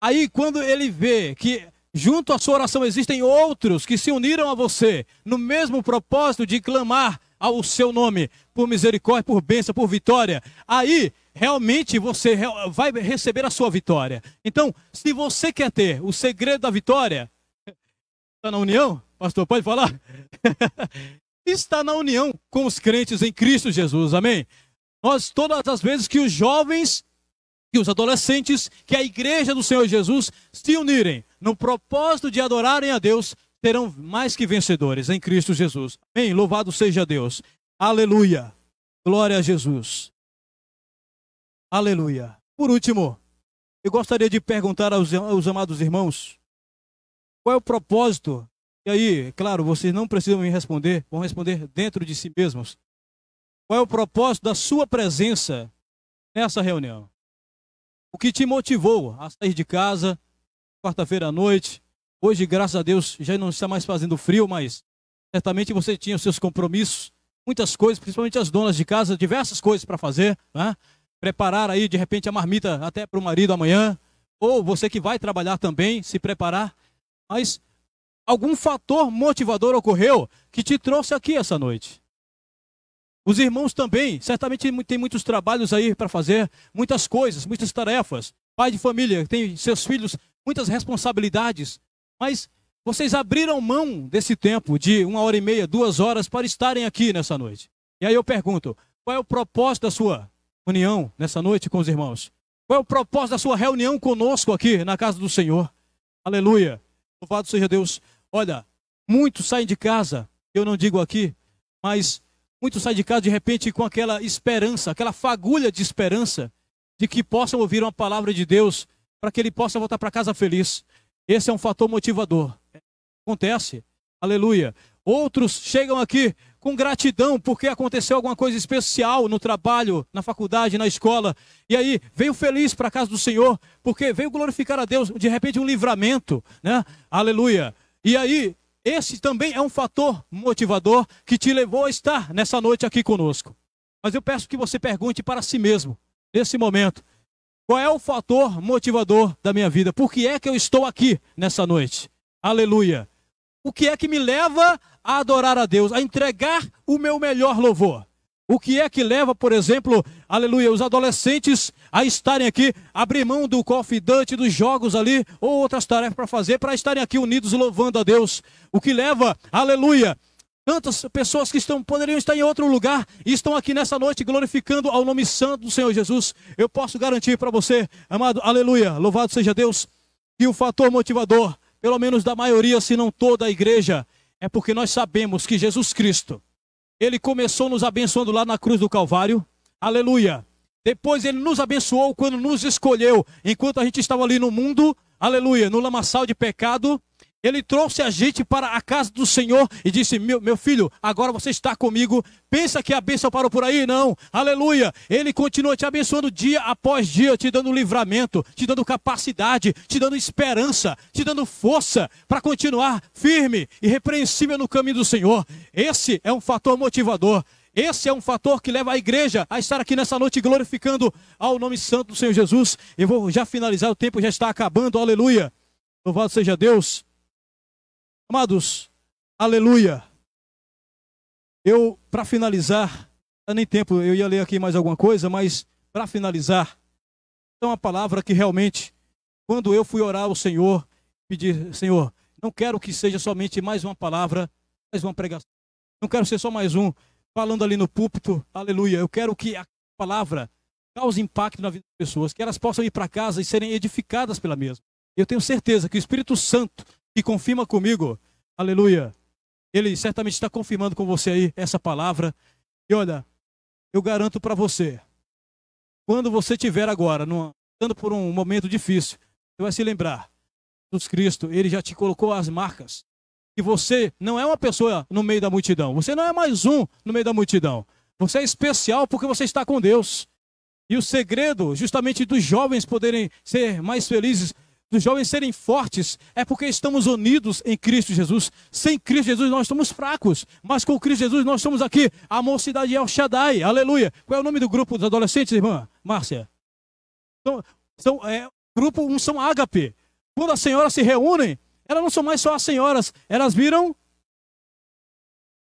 Aí, quando ele vê que junto à sua oração existem outros que se uniram a você no mesmo propósito de clamar ao seu nome por misericórdia, por bênção, por vitória, aí realmente você vai receber a sua vitória. Então, se você quer ter o segredo da vitória, está na união? Pastor, pode falar? está na união com os crentes em Cristo Jesus, amém? Nós, todas as vezes que os jovens, que os adolescentes, que a igreja do Senhor Jesus se unirem no propósito de adorarem a Deus, terão mais que vencedores em Cristo Jesus. Amém? Louvado seja Deus. Aleluia. Glória a Jesus. Aleluia. Por último, eu gostaria de perguntar aos, aos amados irmãos qual é o propósito. E aí, claro, vocês não precisam me responder, vão responder dentro de si mesmos. Qual é o propósito da sua presença nessa reunião? O que te motivou a sair de casa, quarta-feira à noite. Hoje, graças a Deus, já não está mais fazendo frio, mas certamente você tinha os seus compromissos, muitas coisas, principalmente as donas de casa, diversas coisas para fazer, né? Preparar aí, de repente, a marmita até para o marido amanhã, ou você que vai trabalhar também, se preparar. Mas algum fator motivador ocorreu que te trouxe aqui essa noite. Os irmãos também, certamente tem muitos trabalhos aí para fazer, muitas coisas, muitas tarefas. Pai de família, tem seus filhos muitas responsabilidades, mas vocês abriram mão desse tempo de uma hora e meia, duas horas para estarem aqui nessa noite. E aí eu pergunto: qual é o propósito da sua união nessa noite com os irmãos? Qual é o propósito da sua reunião conosco aqui na casa do Senhor? Aleluia. Louvado seja Deus. Olha, muitos saem de casa, eu não digo aqui, mas muitos saem de casa de repente com aquela esperança, aquela fagulha de esperança de que possam ouvir uma palavra de Deus para que ele possa voltar para casa feliz. Esse é um fator motivador. Acontece. Aleluia. Outros chegam aqui com gratidão porque aconteceu alguma coisa especial no trabalho, na faculdade, na escola. E aí veio feliz para a casa do Senhor porque veio glorificar a Deus, de repente um livramento, né? Aleluia. E aí esse também é um fator motivador que te levou a estar nessa noite aqui conosco. Mas eu peço que você pergunte para si mesmo, nesse momento, qual é o fator motivador da minha vida? Por que é que eu estou aqui nessa noite? Aleluia. O que é que me leva a adorar a Deus, a entregar o meu melhor louvor? O que é que leva, por exemplo, aleluia, os adolescentes a estarem aqui, abrir mão do confidante, dos jogos ali, ou outras tarefas para fazer, para estarem aqui unidos louvando a Deus? O que leva, aleluia, Tantas pessoas que estão, poderiam estar em outro lugar e estão aqui nessa noite glorificando ao nome santo do Senhor Jesus. Eu posso garantir para você, amado, aleluia, louvado seja Deus, que o fator motivador, pelo menos da maioria, se não toda a igreja, é porque nós sabemos que Jesus Cristo, ele começou nos abençoando lá na cruz do Calvário, aleluia. Depois ele nos abençoou quando nos escolheu, enquanto a gente estava ali no mundo, aleluia, no lamaçal de pecado. Ele trouxe a gente para a casa do Senhor e disse: Meu, meu filho, agora você está comigo. Pensa que a bênção parou por aí? Não. Aleluia. Ele continua te abençoando dia após dia, te dando livramento, te dando capacidade, te dando esperança, te dando força para continuar firme e repreensível no caminho do Senhor. Esse é um fator motivador. Esse é um fator que leva a igreja a estar aqui nessa noite glorificando ao nome santo do Senhor Jesus. Eu vou já finalizar, o tempo já está acabando. Aleluia. Louvado seja Deus. Amados, aleluia. Eu, para finalizar, nem tempo, eu ia ler aqui mais alguma coisa, mas para finalizar, é uma palavra que realmente, quando eu fui orar ao Senhor, pedir, Senhor, não quero que seja somente mais uma palavra, mais uma pregação. Não quero ser só mais um falando ali no púlpito, aleluia. Eu quero que a palavra cause impacto na vida das pessoas, que elas possam ir para casa e serem edificadas pela mesma. Eu tenho certeza que o Espírito Santo que confirma comigo, aleluia, ele certamente está confirmando com você aí essa palavra. E olha, eu garanto para você, quando você estiver agora, passando por um momento difícil, você vai se lembrar, Jesus Cristo, ele já te colocou as marcas. E você não é uma pessoa no meio da multidão. Você não é mais um no meio da multidão. Você é especial porque você está com Deus. E o segredo, justamente, dos jovens poderem ser mais felizes dos jovens serem fortes é porque estamos unidos em Cristo Jesus. Sem Cristo Jesus nós somos fracos, mas com Cristo Jesus nós somos aqui a mocidade El Shaddai. Aleluia. Qual é o nome do grupo dos adolescentes, irmã Márcia? São, são, é, grupo um são ágape. Quando as senhoras se reúnem, elas não são mais só as senhoras, elas viram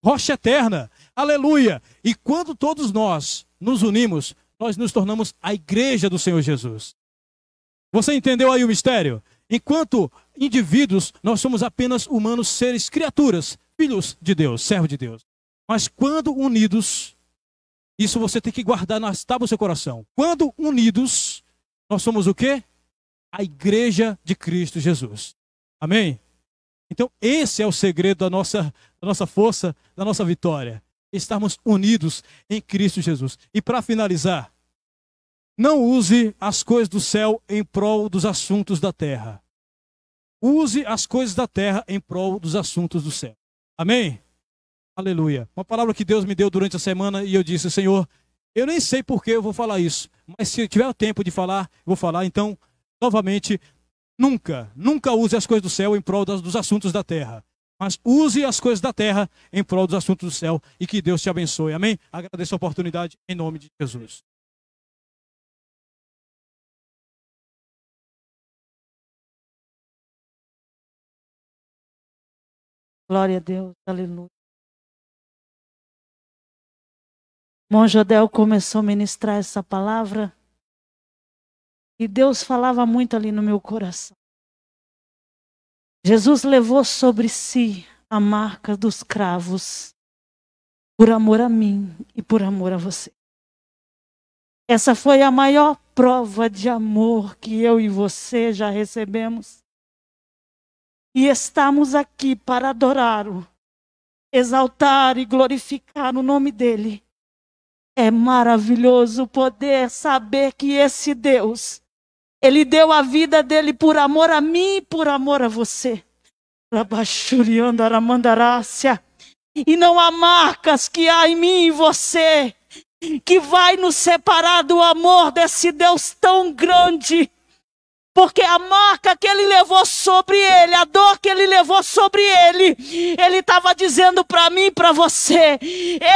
rocha eterna. Aleluia. E quando todos nós nos unimos, nós nos tornamos a igreja do Senhor Jesus. Você entendeu aí o mistério? Enquanto indivíduos, nós somos apenas humanos, seres, criaturas, filhos de Deus, servos de Deus. Mas quando unidos, isso você tem que guardar nas tábuas do seu coração. Quando unidos, nós somos o quê? A igreja de Cristo Jesus. Amém? Então, esse é o segredo da nossa, da nossa força, da nossa vitória. Estarmos unidos em Cristo Jesus. E para finalizar, não use as coisas do céu em prol dos assuntos da terra. Use as coisas da terra em prol dos assuntos do céu. Amém? Aleluia. Uma palavra que Deus me deu durante a semana e eu disse, Senhor, eu nem sei por que eu vou falar isso, mas se tiver tempo de falar, eu vou falar. Então, novamente, nunca, nunca use as coisas do céu em prol dos assuntos da terra. Mas use as coisas da terra em prol dos assuntos do céu e que Deus te abençoe. Amém? Agradeço a oportunidade em nome de Jesus. Glória a Deus, aleluia. Irmão Jodel começou a ministrar essa palavra e Deus falava muito ali no meu coração. Jesus levou sobre si a marca dos cravos por amor a mim e por amor a você. Essa foi a maior prova de amor que eu e você já recebemos e estamos aqui para adorá-lo, exaltar e glorificar o nome dele. É maravilhoso poder saber que esse Deus, ele deu a vida dele por amor a mim e por amor a você. E não há marcas que há em mim e você que vai nos separar do amor desse Deus tão grande porque a marca que ele levou sobre ele, a dor que ele levou sobre ele, ele estava dizendo para mim e para você: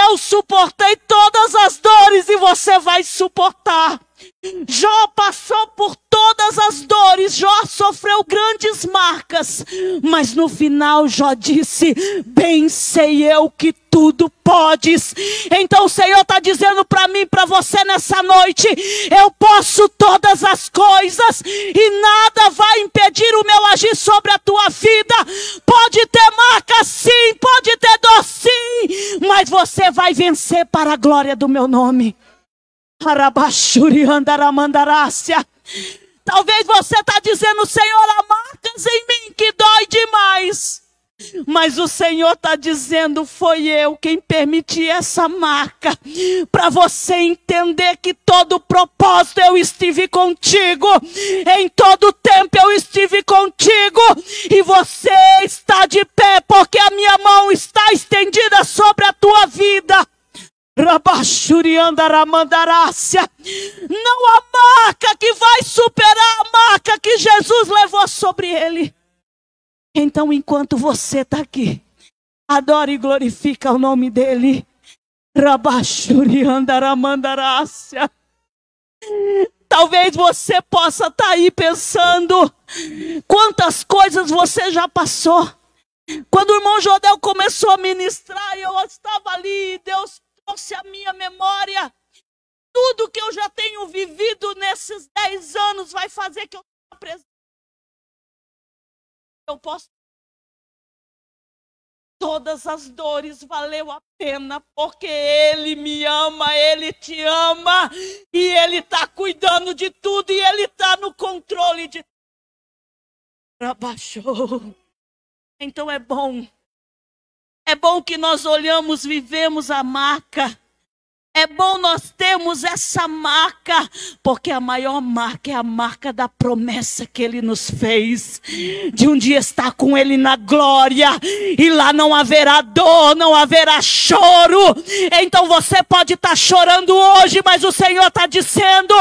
eu suportei todas as dores e você vai suportar. Jó passou por todas as dores, Jó sofreu grandes marcas, mas no final Jó disse: Bem sei eu que tudo podes. Então o Senhor está dizendo para mim, para você nessa noite: Eu posso todas as coisas e nada vai impedir o meu agir sobre a tua vida. Pode ter marca sim, pode ter dor sim, mas você vai vencer para a glória do meu nome. Talvez você está dizendo, Senhor, há marcas em mim que dói demais. Mas o Senhor está dizendo: foi eu quem permiti essa marca, para você entender que todo propósito eu estive contigo, em todo tempo eu estive contigo, e você está de pé, porque a minha mão está estendida sobre a tua vida. Rabachuriandaramandarácia. Não há marca que vai superar a marca que Jesus levou sobre ele. Então, enquanto você está aqui, adore e glorifica o nome dele. Rabachuriandaramandarácia. Talvez você possa estar tá aí pensando quantas coisas você já passou. Quando o irmão Jodel começou a ministrar, eu estava ali, Deus trouxe a minha memória. Tudo que eu já tenho vivido nesses dez anos vai fazer que eu eu posso todas as dores valeu a pena, porque Ele me ama, Ele te ama, e Ele está cuidando de tudo, e Ele está no controle de Abaixou. Então é bom é bom que nós olhamos, vivemos a marca é bom nós termos essa marca, porque a maior marca é a marca da promessa que Ele nos fez, de um dia estar com Ele na glória, e lá não haverá dor, não haverá choro. Então você pode estar chorando hoje, mas o Senhor está dizendo: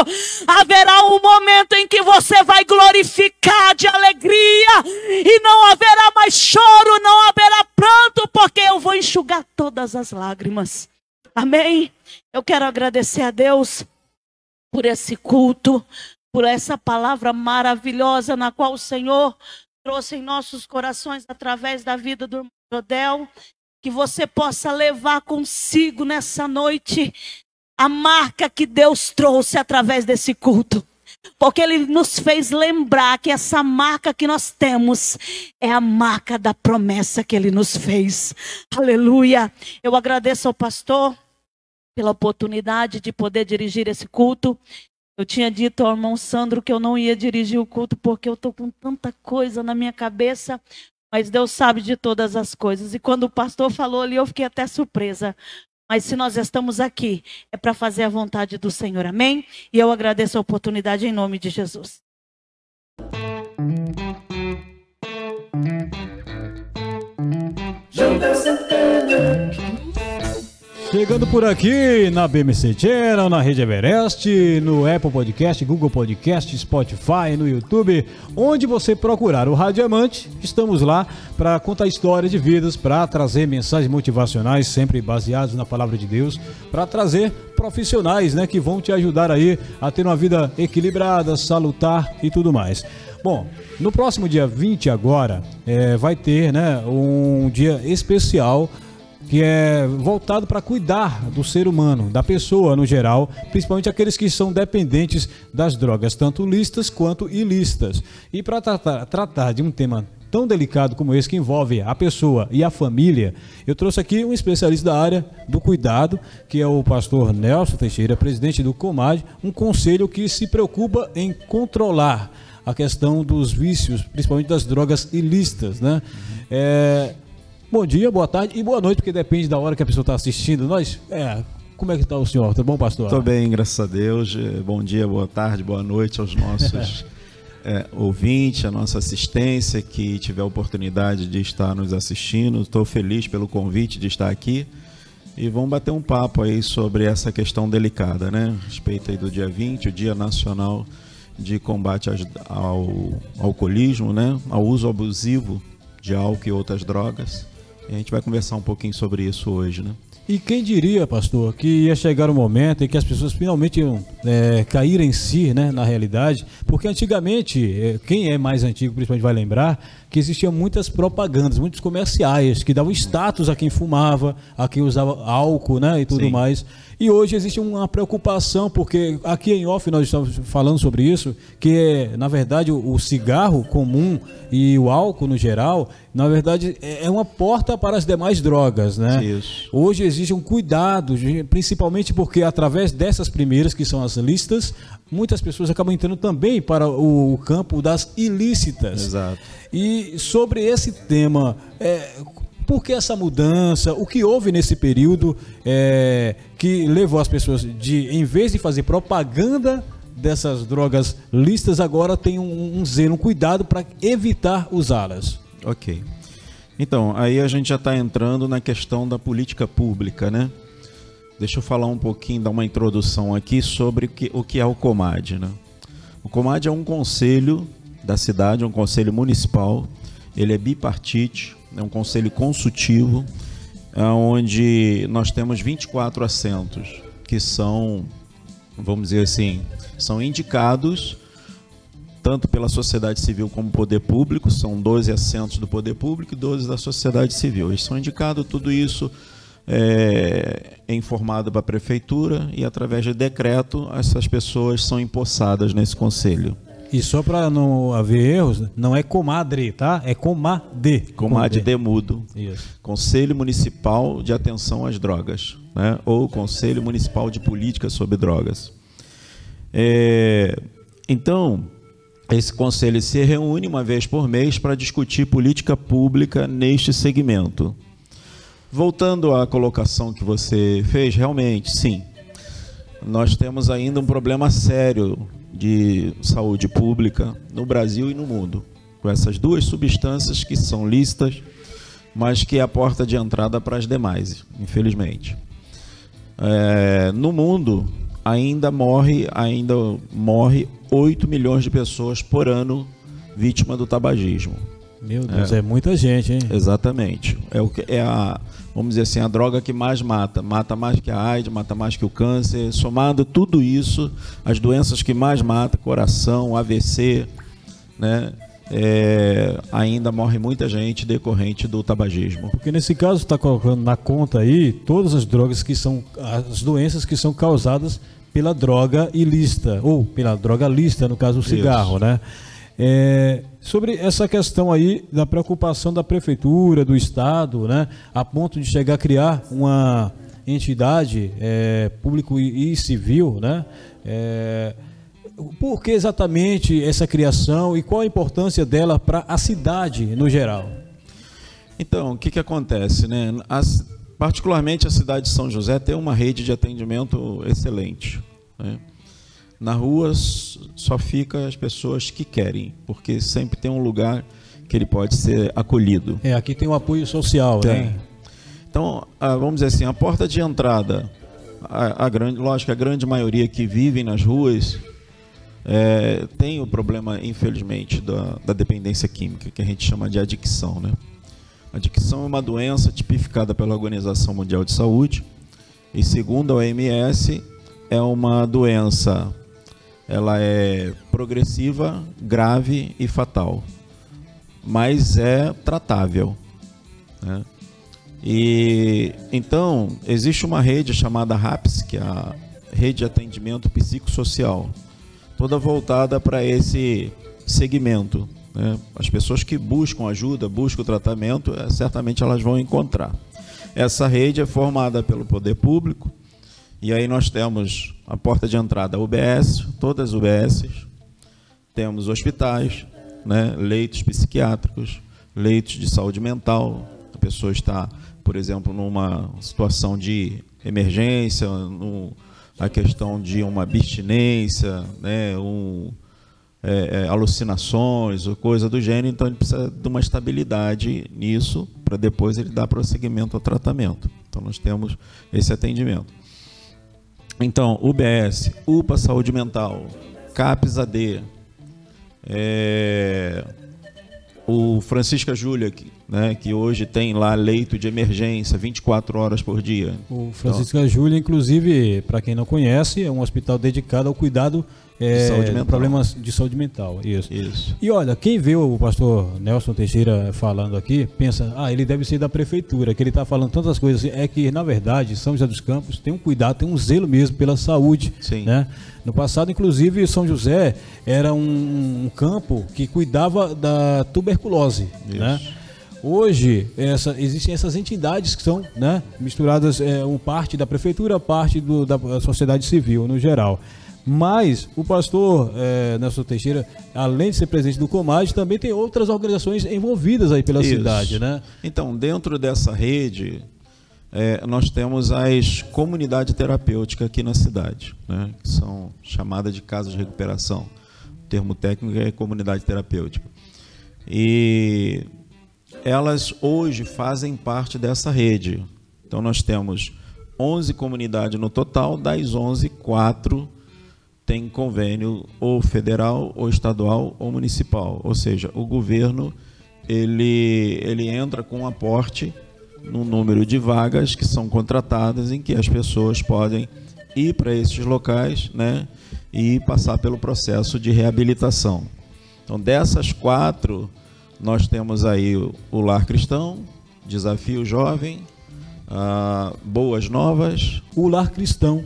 haverá um momento em que você vai glorificar de alegria, e não haverá mais choro, não haverá pranto, porque eu vou enxugar todas as lágrimas. Amém? Eu quero agradecer a Deus por esse culto, por essa palavra maravilhosa na qual o Senhor trouxe em nossos corações através da vida do irmão Jodel. Que você possa levar consigo nessa noite a marca que Deus trouxe através desse culto. Porque Ele nos fez lembrar que essa marca que nós temos é a marca da promessa que Ele nos fez. Aleluia. Eu agradeço ao pastor pela oportunidade de poder dirigir esse culto. Eu tinha dito ao irmão Sandro que eu não ia dirigir o culto porque eu estou com tanta coisa na minha cabeça, mas Deus sabe de todas as coisas. E quando o pastor falou ali, eu fiquei até surpresa. Mas se nós estamos aqui, é para fazer a vontade do Senhor, amém? E eu agradeço a oportunidade em nome de Jesus. Chegando por aqui na BMC Channel, na Rede Everest, no Apple Podcast, Google Podcast, Spotify, no YouTube, onde você procurar o Radiamante, estamos lá para contar histórias de vidas, para trazer mensagens motivacionais, sempre baseadas na palavra de Deus, para trazer profissionais, né, que vão te ajudar aí a ter uma vida equilibrada, salutar e tudo mais. Bom, no próximo dia 20 agora, é, vai ter, né, um dia especial que é voltado para cuidar do ser humano, da pessoa no geral, principalmente aqueles que são dependentes das drogas, tanto lícitas quanto ilícitas. E para tratar, tratar de um tema tão delicado como esse que envolve a pessoa e a família, eu trouxe aqui um especialista da área do cuidado, que é o pastor Nelson Teixeira, presidente do Comad, um conselho que se preocupa em controlar a questão dos vícios, principalmente das drogas ilícitas, né? É, Bom dia, boa tarde e boa noite, porque depende da hora que a pessoa está assistindo. Nós, é, como é que está o senhor? Tá bom, pastor? Estou bem, graças a Deus. É, bom dia, boa tarde, boa noite aos nossos é, ouvintes, a nossa assistência que tiver a oportunidade de estar nos assistindo. Estou feliz pelo convite de estar aqui. E vamos bater um papo aí sobre essa questão delicada, né? A respeito aí do dia 20, o Dia Nacional de Combate ao Alcoolismo, né? Ao uso abusivo de álcool e outras drogas. E a gente vai conversar um pouquinho sobre isso hoje, né? E quem diria, pastor, que ia chegar o um momento em que as pessoas finalmente iam é, cair em si, né, na realidade? Porque antigamente, é, quem é mais antigo principalmente vai lembrar, que existiam muitas propagandas, muitos comerciais que davam status a quem fumava, a quem usava álcool, né, e tudo Sim. mais. E hoje existe uma preocupação, porque aqui em off nós estamos falando sobre isso, que é, na verdade, o cigarro comum e o álcool no geral, na verdade, é é uma porta para as demais drogas, né? Isso. Hoje exige um cuidado, principalmente porque através dessas primeiras, que são as listas, muitas pessoas acabam entrando também para o, campo das ilícitas. Exato. E sobre esse tema, é, por que essa mudança? O que houve nesse período é, que levou as pessoas de, em vez de fazer propaganda dessas drogas listas, agora tem um, um zelo, um cuidado para evitar usá-las? Ok. Então, aí a gente já está entrando na questão da política pública, né? Deixa eu falar um pouquinho, dar uma introdução aqui sobre o que, é o Comad, né? O Comad é um conselho da cidade, um conselho municipal. Ele é bipartite, é um conselho consultivo, é onde nós temos 24 assentos que são, vamos dizer assim, são indicados tanto pela sociedade civil como poder público, são 12 assentos do poder público e 12 da sociedade civil. Eles são indicados, tudo isso é, é informado para a prefeitura e através de decreto essas pessoas são empossadas nesse conselho. E só para não haver erros, não é comadre, tá? É comade. Comad Demudo, Isso. Conselho Municipal de Atenção às Drogas, né? ou Conselho Municipal de Política sobre Drogas. É, então, esse conselho se reúne uma vez por mês para discutir política pública neste segmento. Voltando à colocação que você fez, realmente, sim, nós temos ainda um problema sério de saúde pública no Brasil e no mundo, com essas duas substâncias que são lícitas, mas que é a porta de entrada para as demais, infelizmente. É, no mundo ainda morre, ainda morre 8 milhões de pessoas por ano vítima do tabagismo. Meu Deus, é, muita gente, hein? Exatamente. É o que é a, vamos dizer assim, a droga que mais mata, mata mais que a AIDS, mata mais que o câncer. Somado tudo isso, as doenças que mais matam, coração, AVC, né? É, ainda morre muita gente decorrente do tabagismo. Porque nesse caso está colocando na conta aí todas as drogas que são as doenças que são causadas pela droga ilícita ou pela droga lícita, no caso o cigarro, né? É, sobre essa questão aí da preocupação da prefeitura, do estado, né, a ponto de chegar a criar uma entidade é, público e, e civil, né? É, por que exatamente essa criação e qual a importância dela para a cidade no geral? Então, o que, que acontece? Né? As- particularmente a cidade de São José tem uma rede de atendimento excelente. né? Na rua só fica as pessoas que querem, porque sempre tem um lugar que ele pode ser acolhido. É, aqui tem o apoio social, né? Então, a- vamos dizer assim, a porta de entrada, a, a grande, lógico, a grande maioria que vivem nas ruas é, tem o problema, infelizmente, da, da dependência química, que a gente chama de adicção. Né? Adicção é uma doença tipificada pela Organização Mundial de Saúde e, segundo a OMS, é uma doença, ela é progressiva, grave e fatal, mas é tratável. Né? E então existe uma rede chamada RAPS, que é a Rede de Atendimento Psicossocial, toda voltada para esse segmento. né? As pessoas que buscam ajuda, buscam tratamento, eh, certamente elas vão encontrar. Essa rede é formada pelo poder público, e aí nós temos a porta de entrada UBS, todas as UBSs, temos hospitais, né, leitos psiquiátricos, leitos de saúde mental. A pessoa está, por exemplo, numa situação de emergência, no, a questão de uma abstinência, né, um, é, é, alucinações ou coisa do gênero, então ele precisa de uma estabilidade nisso para depois ele dar prosseguimento ao tratamento. Então nós temos esse atendimento. Então, UBS, UPA Saúde Mental, CAPS AD, é, o Francisca Júlia, que, né, que hoje tem lá leito de emergência 24 horas por dia. O Francisco Júlia, inclusive, para quem não conhece, é um hospital dedicado ao cuidado é, de mental. problemas de saúde mental. Isso. Isso. E olha, quem vê o pastor Nelson Teixeira falando aqui, pensa, ah, ele deve ser da prefeitura, que ele está falando tantas coisas. É que, na verdade, São José dos Campos tem um cuidado, tem um zelo mesmo pela saúde. Sim. Né? No passado, inclusive, São José era um, um campo que cuidava da tuberculose. Isso. Né? Hoje, essa, existem essas entidades que são né, misturadas, é, um parte da prefeitura, parte do, da sociedade civil no geral. Mas o pastor é, Nelson Teixeira, além de ser presidente do Comad, também tem outras organizações envolvidas aí pela Isso. cidade, né? Então, dentro dessa rede, é, nós temos as comunidades terapêuticas aqui na cidade, né, que são chamadas de casas de recuperação. O termo técnico é comunidade terapêutica. E elas hoje fazem parte dessa rede. Então, nós temos 11 comunidades no total, das 11, 4 tem convênio ou federal, ou estadual, ou municipal. Ou seja, o governo ele, ele entra com um aporte no número de vagas que são contratadas em que as pessoas podem ir para esses locais né, e passar pelo processo de reabilitação. Então, dessas quatro, nós temos aí o, o Lar Cristão, Desafio Jovem, ah, Boas Novas. O Lar Cristão.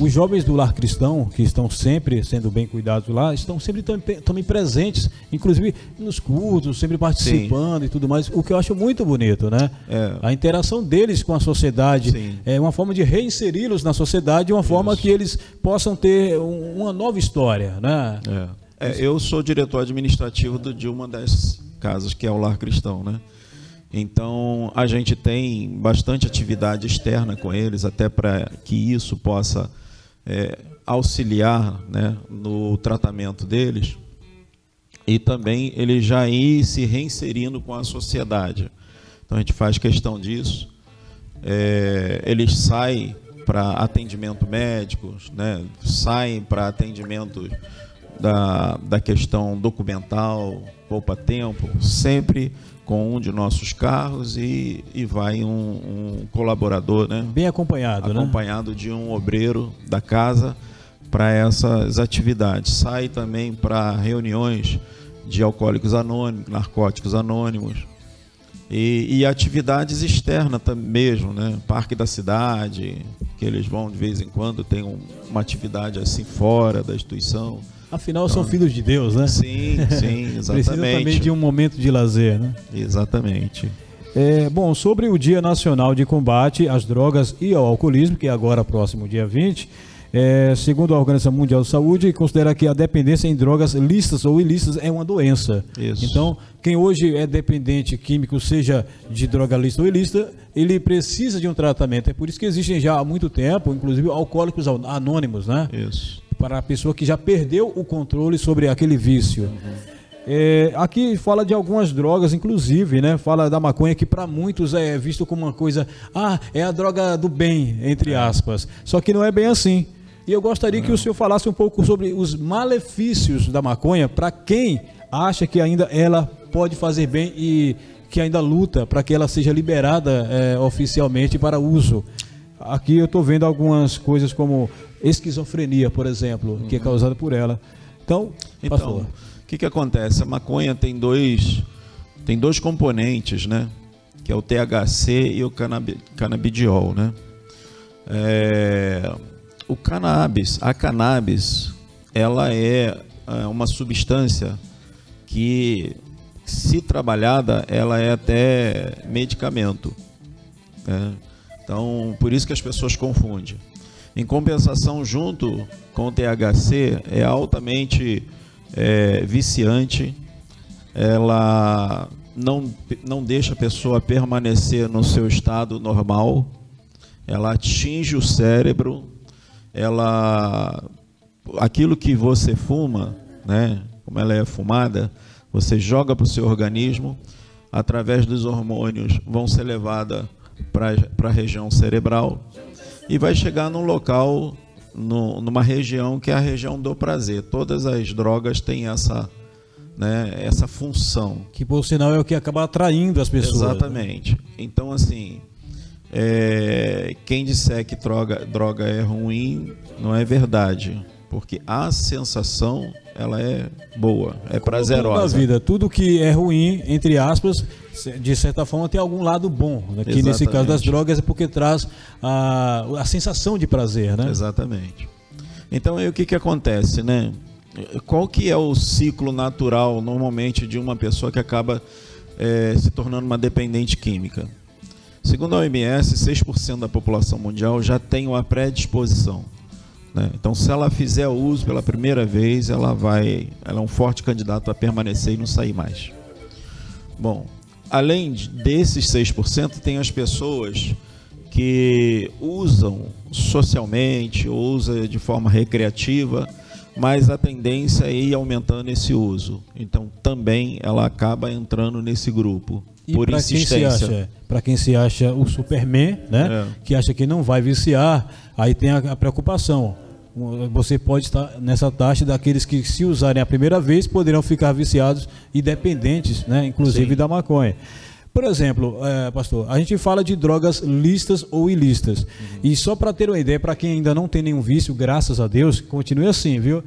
Os jovens do Lar Cristão, que estão sempre sendo bem cuidados lá, estão sempre também, também presentes, inclusive nos cultos, sempre participando Sim. e tudo mais, o que eu acho muito bonito, né? É. A interação deles com a sociedade Sim. é uma forma de reinseri-los na sociedade, uma forma Isso. que eles possam ter um, uma nova história, né? É. É, eu sou diretor administrativo de uma das casas, que é o Lar Cristão, né? Então, a gente tem bastante atividade externa com eles, até para que isso possa é, auxiliar né, no tratamento deles e também ele já ir se reinserindo com a sociedade. Então a gente faz questão disso. É, eles saem para atendimento médico, né, saem para atendimento da, da questão documental, poupa tempo, sempre com um de nossos carros e, e vai um, um colaborador, né? Bem acompanhado, né? acompanhado né? de um obreiro da casa para essas atividades. Sai também para reuniões de alcoólicos anônimos, narcóticos anônimos e, e atividades externas também mesmo, né? Parque da cidade, que eles vão de vez em quando tem um, uma atividade assim fora da instituição. Afinal, então, são filhos de Deus, né? Sim, sim, exatamente. Precisa também de um momento de lazer, né? Exatamente. É, bom, sobre o Dia Nacional de Combate às Drogas e ao Alcoolismo, que é agora próximo dia 20, é, segundo a Organização Mundial de Saúde, considera que a dependência em drogas lícitas ou ilícitas é uma doença. Isso. Então, quem hoje é dependente químico, seja de droga lícita ou ilícita, ele precisa de um tratamento. É por isso que existem já há muito tempo, inclusive, alcoólicos anônimos, né? Isso para a pessoa que já perdeu o controle sobre aquele vício. É, aqui fala de algumas drogas, inclusive, né? Fala da maconha que para muitos é visto como uma coisa, ah, é a droga do bem, entre aspas. Só que não é bem assim. E eu gostaria que o senhor falasse um pouco sobre os malefícios da maconha para quem acha que ainda ela pode fazer bem e que ainda luta para que ela seja liberada é, oficialmente para uso. Aqui eu estou vendo algumas coisas como esquizofrenia, por exemplo, uhum. que é causada por ela. Então, então o que, que acontece? A maconha tem dois, tem dois componentes, né? Que é o THC e o canabidiol, né? É, o cannabis, a cannabis, ela é, é uma substância que, se trabalhada, ela é até medicamento. Né? Então, por isso que as pessoas confundem. Em compensação, junto com o THC, é altamente é, viciante, ela não, não deixa a pessoa permanecer no seu estado normal, ela atinge o cérebro, ela aquilo que você fuma, né, como ela é fumada, você joga para o seu organismo, através dos hormônios vão ser levadas para a região cerebral e vai chegar num local, no, numa região que é a região do prazer. Todas as drogas têm essa, né, essa função. Que por sinal é o que acaba atraindo as pessoas. Né? Exatamente. Então, assim, é, quem disser que droga, droga é ruim, não é verdade. Porque a sensação, ela é boa, é prazerosa. Tudo vida, tudo que é ruim, entre aspas, de certa forma tem algum lado bom. Né? Que nesse caso das drogas é porque traz a, a sensação de prazer, né? Exatamente. Então aí o que, que acontece, né? Qual que é o ciclo natural normalmente de uma pessoa que acaba é, se tornando uma dependente química. Segundo a OMS, 6% da população mundial já tem uma predisposição. Né? Então, se ela fizer uso pela primeira vez, ela vai, ela é um forte candidato a permanecer e não sair mais. Bom, além desses 6%, tem as pessoas que usam socialmente, ou usam de forma recreativa, mas a tendência é ir aumentando esse uso. Então, também ela acaba entrando nesse grupo. E por insistência. Para quem se acha o Superman, né? É. Que acha que não vai viciar, aí tem a, a, preocupação. Você pode estar nessa taxa daqueles que, se usarem a primeira vez, poderão ficar viciados e dependentes, né? Inclusive Sim. da maconha. Por exemplo, é, pastor, a gente fala de drogas listas ou ilícitas. Uhum. E só para ter uma ideia, para quem ainda não tem nenhum vício, graças a Deus, continue assim, viu?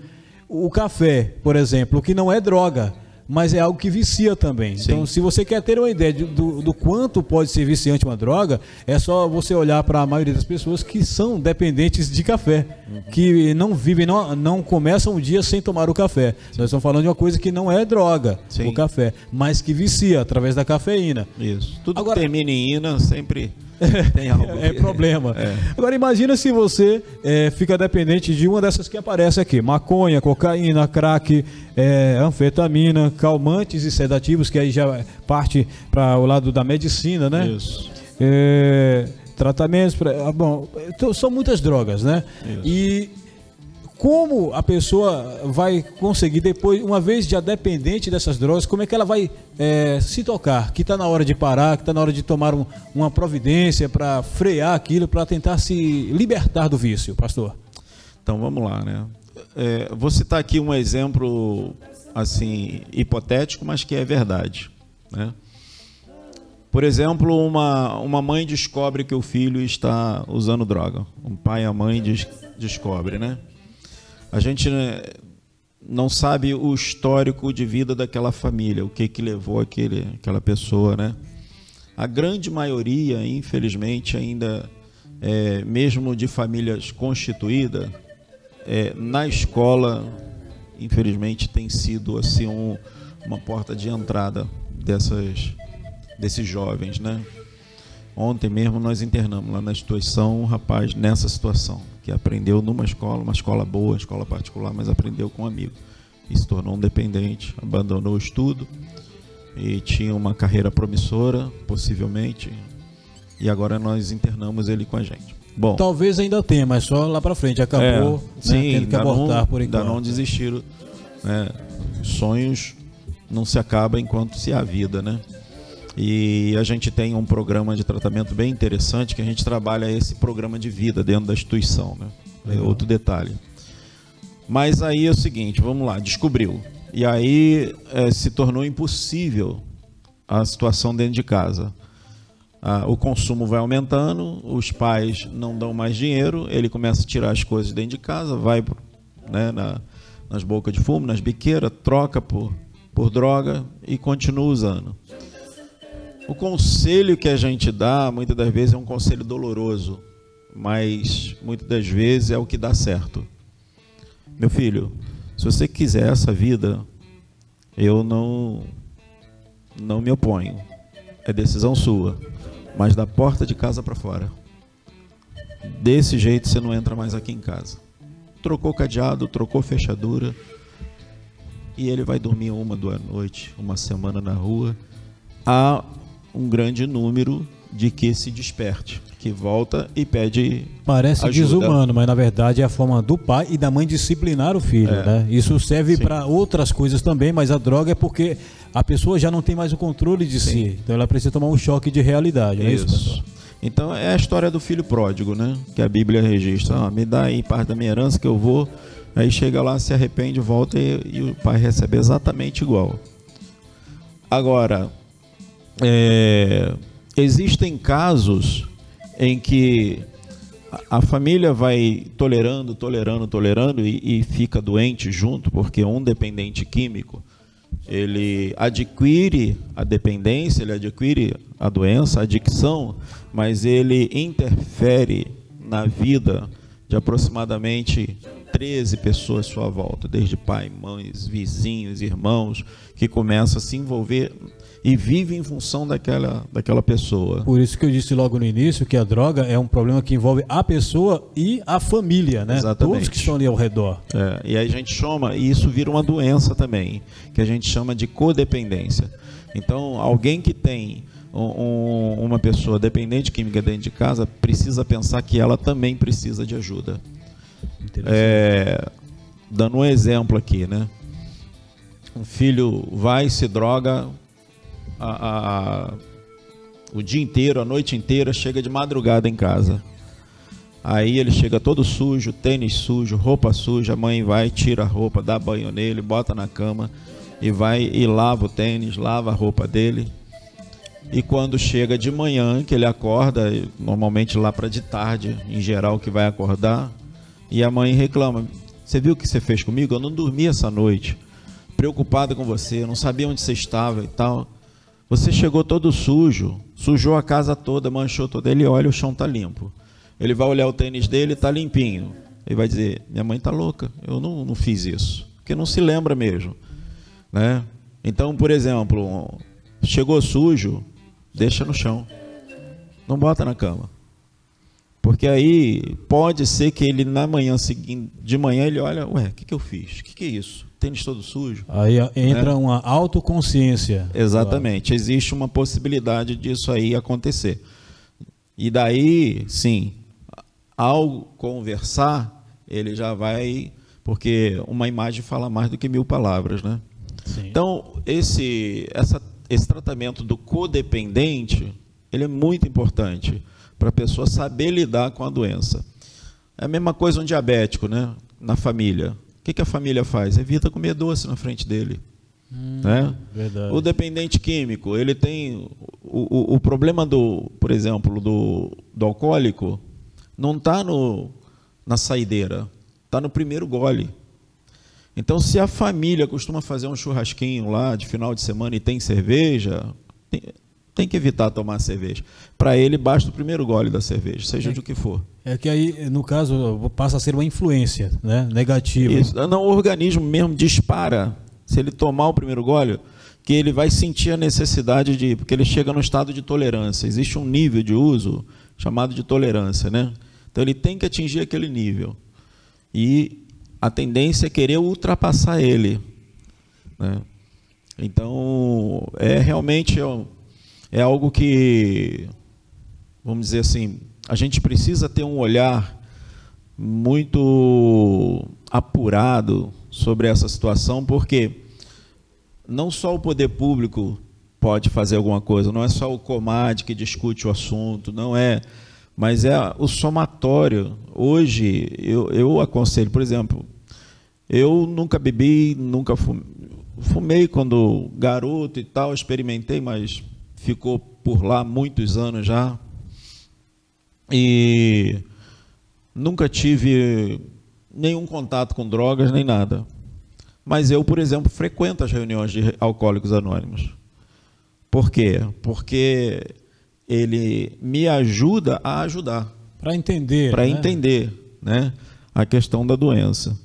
O café, por exemplo, que não é droga, mas é algo que vicia também. Sim. Então, se você quer ter uma ideia de, do, do, quanto pode ser viciante uma droga, é só você olhar para a maioria das pessoas que são dependentes de café, uhum. que não vivem, não, não começam o dia sem tomar o café. Sim. Nós estamos falando de uma coisa que não é droga, Sim. o café, mas que vicia através da cafeína. Isso. Tudo Agora, que termina em ina sempre Tem algo é, é problema. É. Agora imagina se você é, fica dependente de uma dessas que aparece aqui: maconha, cocaína, crack, é, anfetamina, calmantes e sedativos, que aí já parte para o lado da medicina, né? Isso. É, tratamentos, pra, ah, bom, então, são muitas drogas, né? Isso. E como a pessoa vai conseguir depois, uma vez já dependente dessas drogas, como é que ela vai é, se tocar? Que está na hora de parar, que está na hora de tomar um, uma providência para frear aquilo, para tentar se libertar do vício, pastor? Então vamos lá, né? É, vou citar aqui um exemplo assim hipotético, mas que é verdade, né? Por exemplo, uma, uma mãe descobre que o filho está usando droga. Um pai e a mãe des, descobre, né? A gente né, não sabe o histórico de vida daquela família, o que que levou aquele, aquela pessoa, né? A grande maioria, infelizmente, ainda, é, mesmo de famílias constituídas, é, na escola, infelizmente, tem sido assim um, uma porta de entrada dessas, desses jovens, né? Ontem mesmo nós internamos lá na instituição um rapaz nessa situação que aprendeu numa escola, uma escola boa, escola particular, mas aprendeu com um amigo. E se tornou um dependente, abandonou o estudo e tinha uma carreira promissora, possivelmente, e agora nós internamos ele com a gente. Bom, talvez ainda tenha, mas só lá para frente acabou, é, né, sim, tendo que abortar não, por enquanto. Ainda não desistiram, né? Sonhos não se acabam enquanto se há vida, né? E a gente tem um programa de tratamento bem interessante que a gente trabalha esse programa de vida dentro da instituição, né? É outro detalhe. Mas aí é o seguinte, vamos lá, descobriu. E aí é, se tornou impossível a situação dentro de casa. Ah, o consumo vai aumentando, os pais não dão mais dinheiro, ele começa a tirar as coisas dentro de casa, vai né, na, nas bocas de fumo, nas biqueiras, troca por, por droga e continua usando. O conselho que a gente dá, muitas das vezes, é um conselho doloroso, mas muitas das vezes é o que dá certo. Meu filho, se você quiser essa vida, eu não não me oponho. É decisão sua, mas da porta de casa para fora. Desse jeito você não entra mais aqui em casa. Trocou cadeado, trocou fechadura, e ele vai dormir uma, duas noites, uma semana na rua. Há um grande número de que se desperte, que volta e pede Parece ajuda. desumano, mas na verdade é a forma do pai e da mãe disciplinar o filho, é. né? Isso serve para outras coisas também, mas a droga é porque a pessoa já não tem mais o controle de Sim. si, então ela precisa tomar um choque de realidade, é isso. isso então é a história do filho pródigo, né? Que a Bíblia registra. Ah, me dá aí parte da minha herança que eu vou. Aí chega lá, se arrepende, volta e, e o pai recebe exatamente igual. Agora, é, existem casos em que a família vai tolerando, tolerando, tolerando e, e, fica doente junto, porque um dependente químico ele adquire a dependência, ele adquire a doença, a adicção, mas ele interfere na vida de aproximadamente 13 pessoas à sua volta, desde pai, mães, vizinhos, irmãos, que começam a se envolver e vivem em função daquela, daquela pessoa. Por isso que eu disse logo no início que a droga é um problema que envolve a pessoa e a família, né? Exatamente. Todos que estão ali ao redor. É, e aí a gente chama, e isso vira uma doença também, que a gente chama de codependência. Então, alguém que tem um, um, uma pessoa dependente química dentro de casa precisa pensar que ela também precisa de ajuda. É, dando um exemplo aqui, né? Um filho vai, se droga a, a, o dia inteiro, a noite inteira, chega de madrugada em casa. Aí ele chega todo sujo, tênis sujo, roupa suja, a mãe vai, tira a roupa, dá banho nele, bota na cama e vai e lava o tênis, lava a roupa dele. E quando chega de manhã, que ele acorda, normalmente lá para de tarde, em geral que vai acordar, e a mãe reclama: Você viu o que você fez comigo? Eu não dormi essa noite, preocupada com você, não sabia onde você estava e tal. Você chegou todo sujo, sujou a casa toda, manchou toda. Ele olha, o chão tá limpo. Ele vai olhar o tênis dele, tá limpinho. Ele vai dizer: Minha mãe tá louca, eu não, não fiz isso. Porque não se lembra mesmo. Né? Então, por exemplo, chegou sujo, deixa no chão. Não bota na cama. Porque aí pode ser que ele na manhã seguinte, de manhã ele olha, ué, o que, que eu fiz? O que, que é isso? Tênis todo sujo? Aí entra né? uma autoconsciência. Exatamente. Existe uma possibilidade disso aí acontecer. E daí, sim, ao conversar, ele já vai. Porque uma imagem fala mais do que mil palavras, né? Sim. Então, esse, essa, esse tratamento do codependente, ele é muito importante para a pessoa saber lidar com a doença. É a mesma coisa um diabético, né? Na família. O que, que a família faz? Evita comer doce na frente dele. Hum, né? O dependente químico, ele tem o, o, o, problema do, por exemplo, do, do alcoólico, não está na saideira, está no primeiro gole. Então, se a família costuma fazer um churrasquinho lá de final de semana e tem cerveja, tem, tem que evitar tomar cerveja. Para ele, basta o primeiro gole da cerveja, seja é, de o que for. É que aí, no caso, passa a ser uma influência né? negativa. Isso. Não, o organismo mesmo dispara. Se ele tomar o primeiro gole, que ele vai sentir a necessidade de. Porque ele chega no estado de tolerância. Existe um nível de uso chamado de tolerância. Né? Então, ele tem que atingir aquele nível. E a tendência é querer ultrapassar ele. Né? Então, é realmente. É é algo que, vamos dizer assim, a gente precisa ter um olhar muito apurado sobre essa situação, porque não só o poder público pode fazer alguma coisa, não é só o Comad que discute o assunto, não é, mas é o somatório. Hoje, eu, eu aconselho, por exemplo, eu nunca bebi, nunca fumei, fumei quando garoto e tal, experimentei, mas ficou por lá muitos anos já. E nunca tive nenhum contato com drogas nem nada. Mas eu, por exemplo, frequento as reuniões de alcoólicos anônimos. Por quê? Porque ele me ajuda a ajudar. Para entender. Para né? entender né, a questão da doença.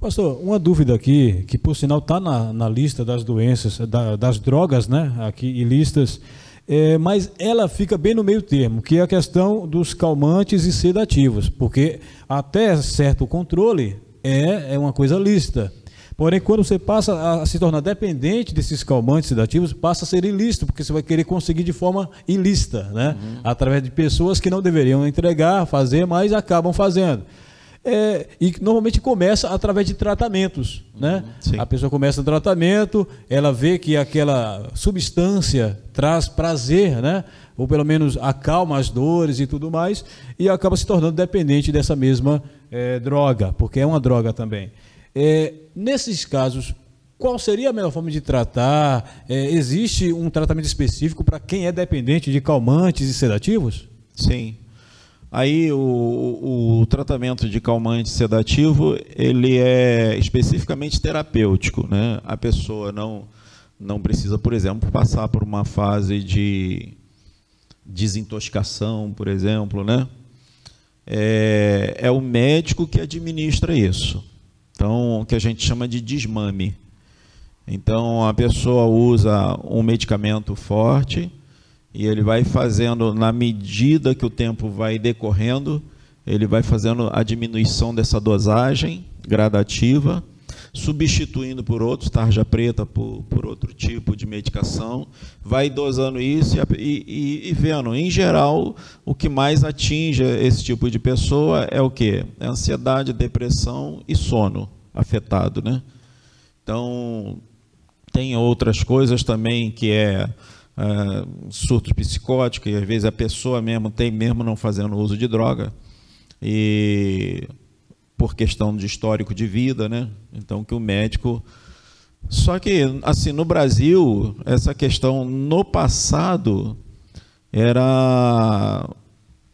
Pastor, uma dúvida aqui, que por sinal está na, na, lista das doenças, da, das drogas, né, aqui listas, é, mas ela fica bem no meio termo, que é a questão dos calmantes e sedativos, porque até certo controle é, é uma coisa lícita. Porém, quando você passa a se tornar dependente desses calmantes sedativos, passa a ser ilícito, porque você vai querer conseguir de forma ilícita, né? Uhum. através de pessoas que não deveriam entregar, fazer, mas acabam fazendo. É, e normalmente começa através de tratamentos. Né? A pessoa começa o tratamento, ela vê que aquela substância traz prazer, né? ou pelo menos acalma as dores e tudo mais, e acaba se tornando dependente dessa mesma é, droga, porque é uma droga também. É, nesses casos, qual seria a melhor forma de tratar? É, existe um tratamento específico para quem é dependente de calmantes e sedativos? Sim. Aí o, o, tratamento de calmante sedativo ele é especificamente terapêutico, né? A pessoa não não precisa, por exemplo, passar por uma fase de desintoxicação, por exemplo, né? é, é o médico que administra isso. Então, o que a gente chama de desmame. Então, a pessoa usa um medicamento forte e ele vai fazendo, na medida que o tempo vai decorrendo, ele vai fazendo a diminuição dessa dosagem gradativa substituindo por outros, tarja preta por, por outro tipo de medicação, vai dosando isso e, e, e, vendo. Em geral, o que mais atinge esse tipo de pessoa é o quê? É ansiedade, depressão e sono afetado, né? Então, tem outras coisas também que é, é surto psicótico, e às vezes a pessoa mesmo tem mesmo não fazendo uso de droga. E por questão de histórico de vida, né? Então que o médico só que assim no Brasil essa questão no passado era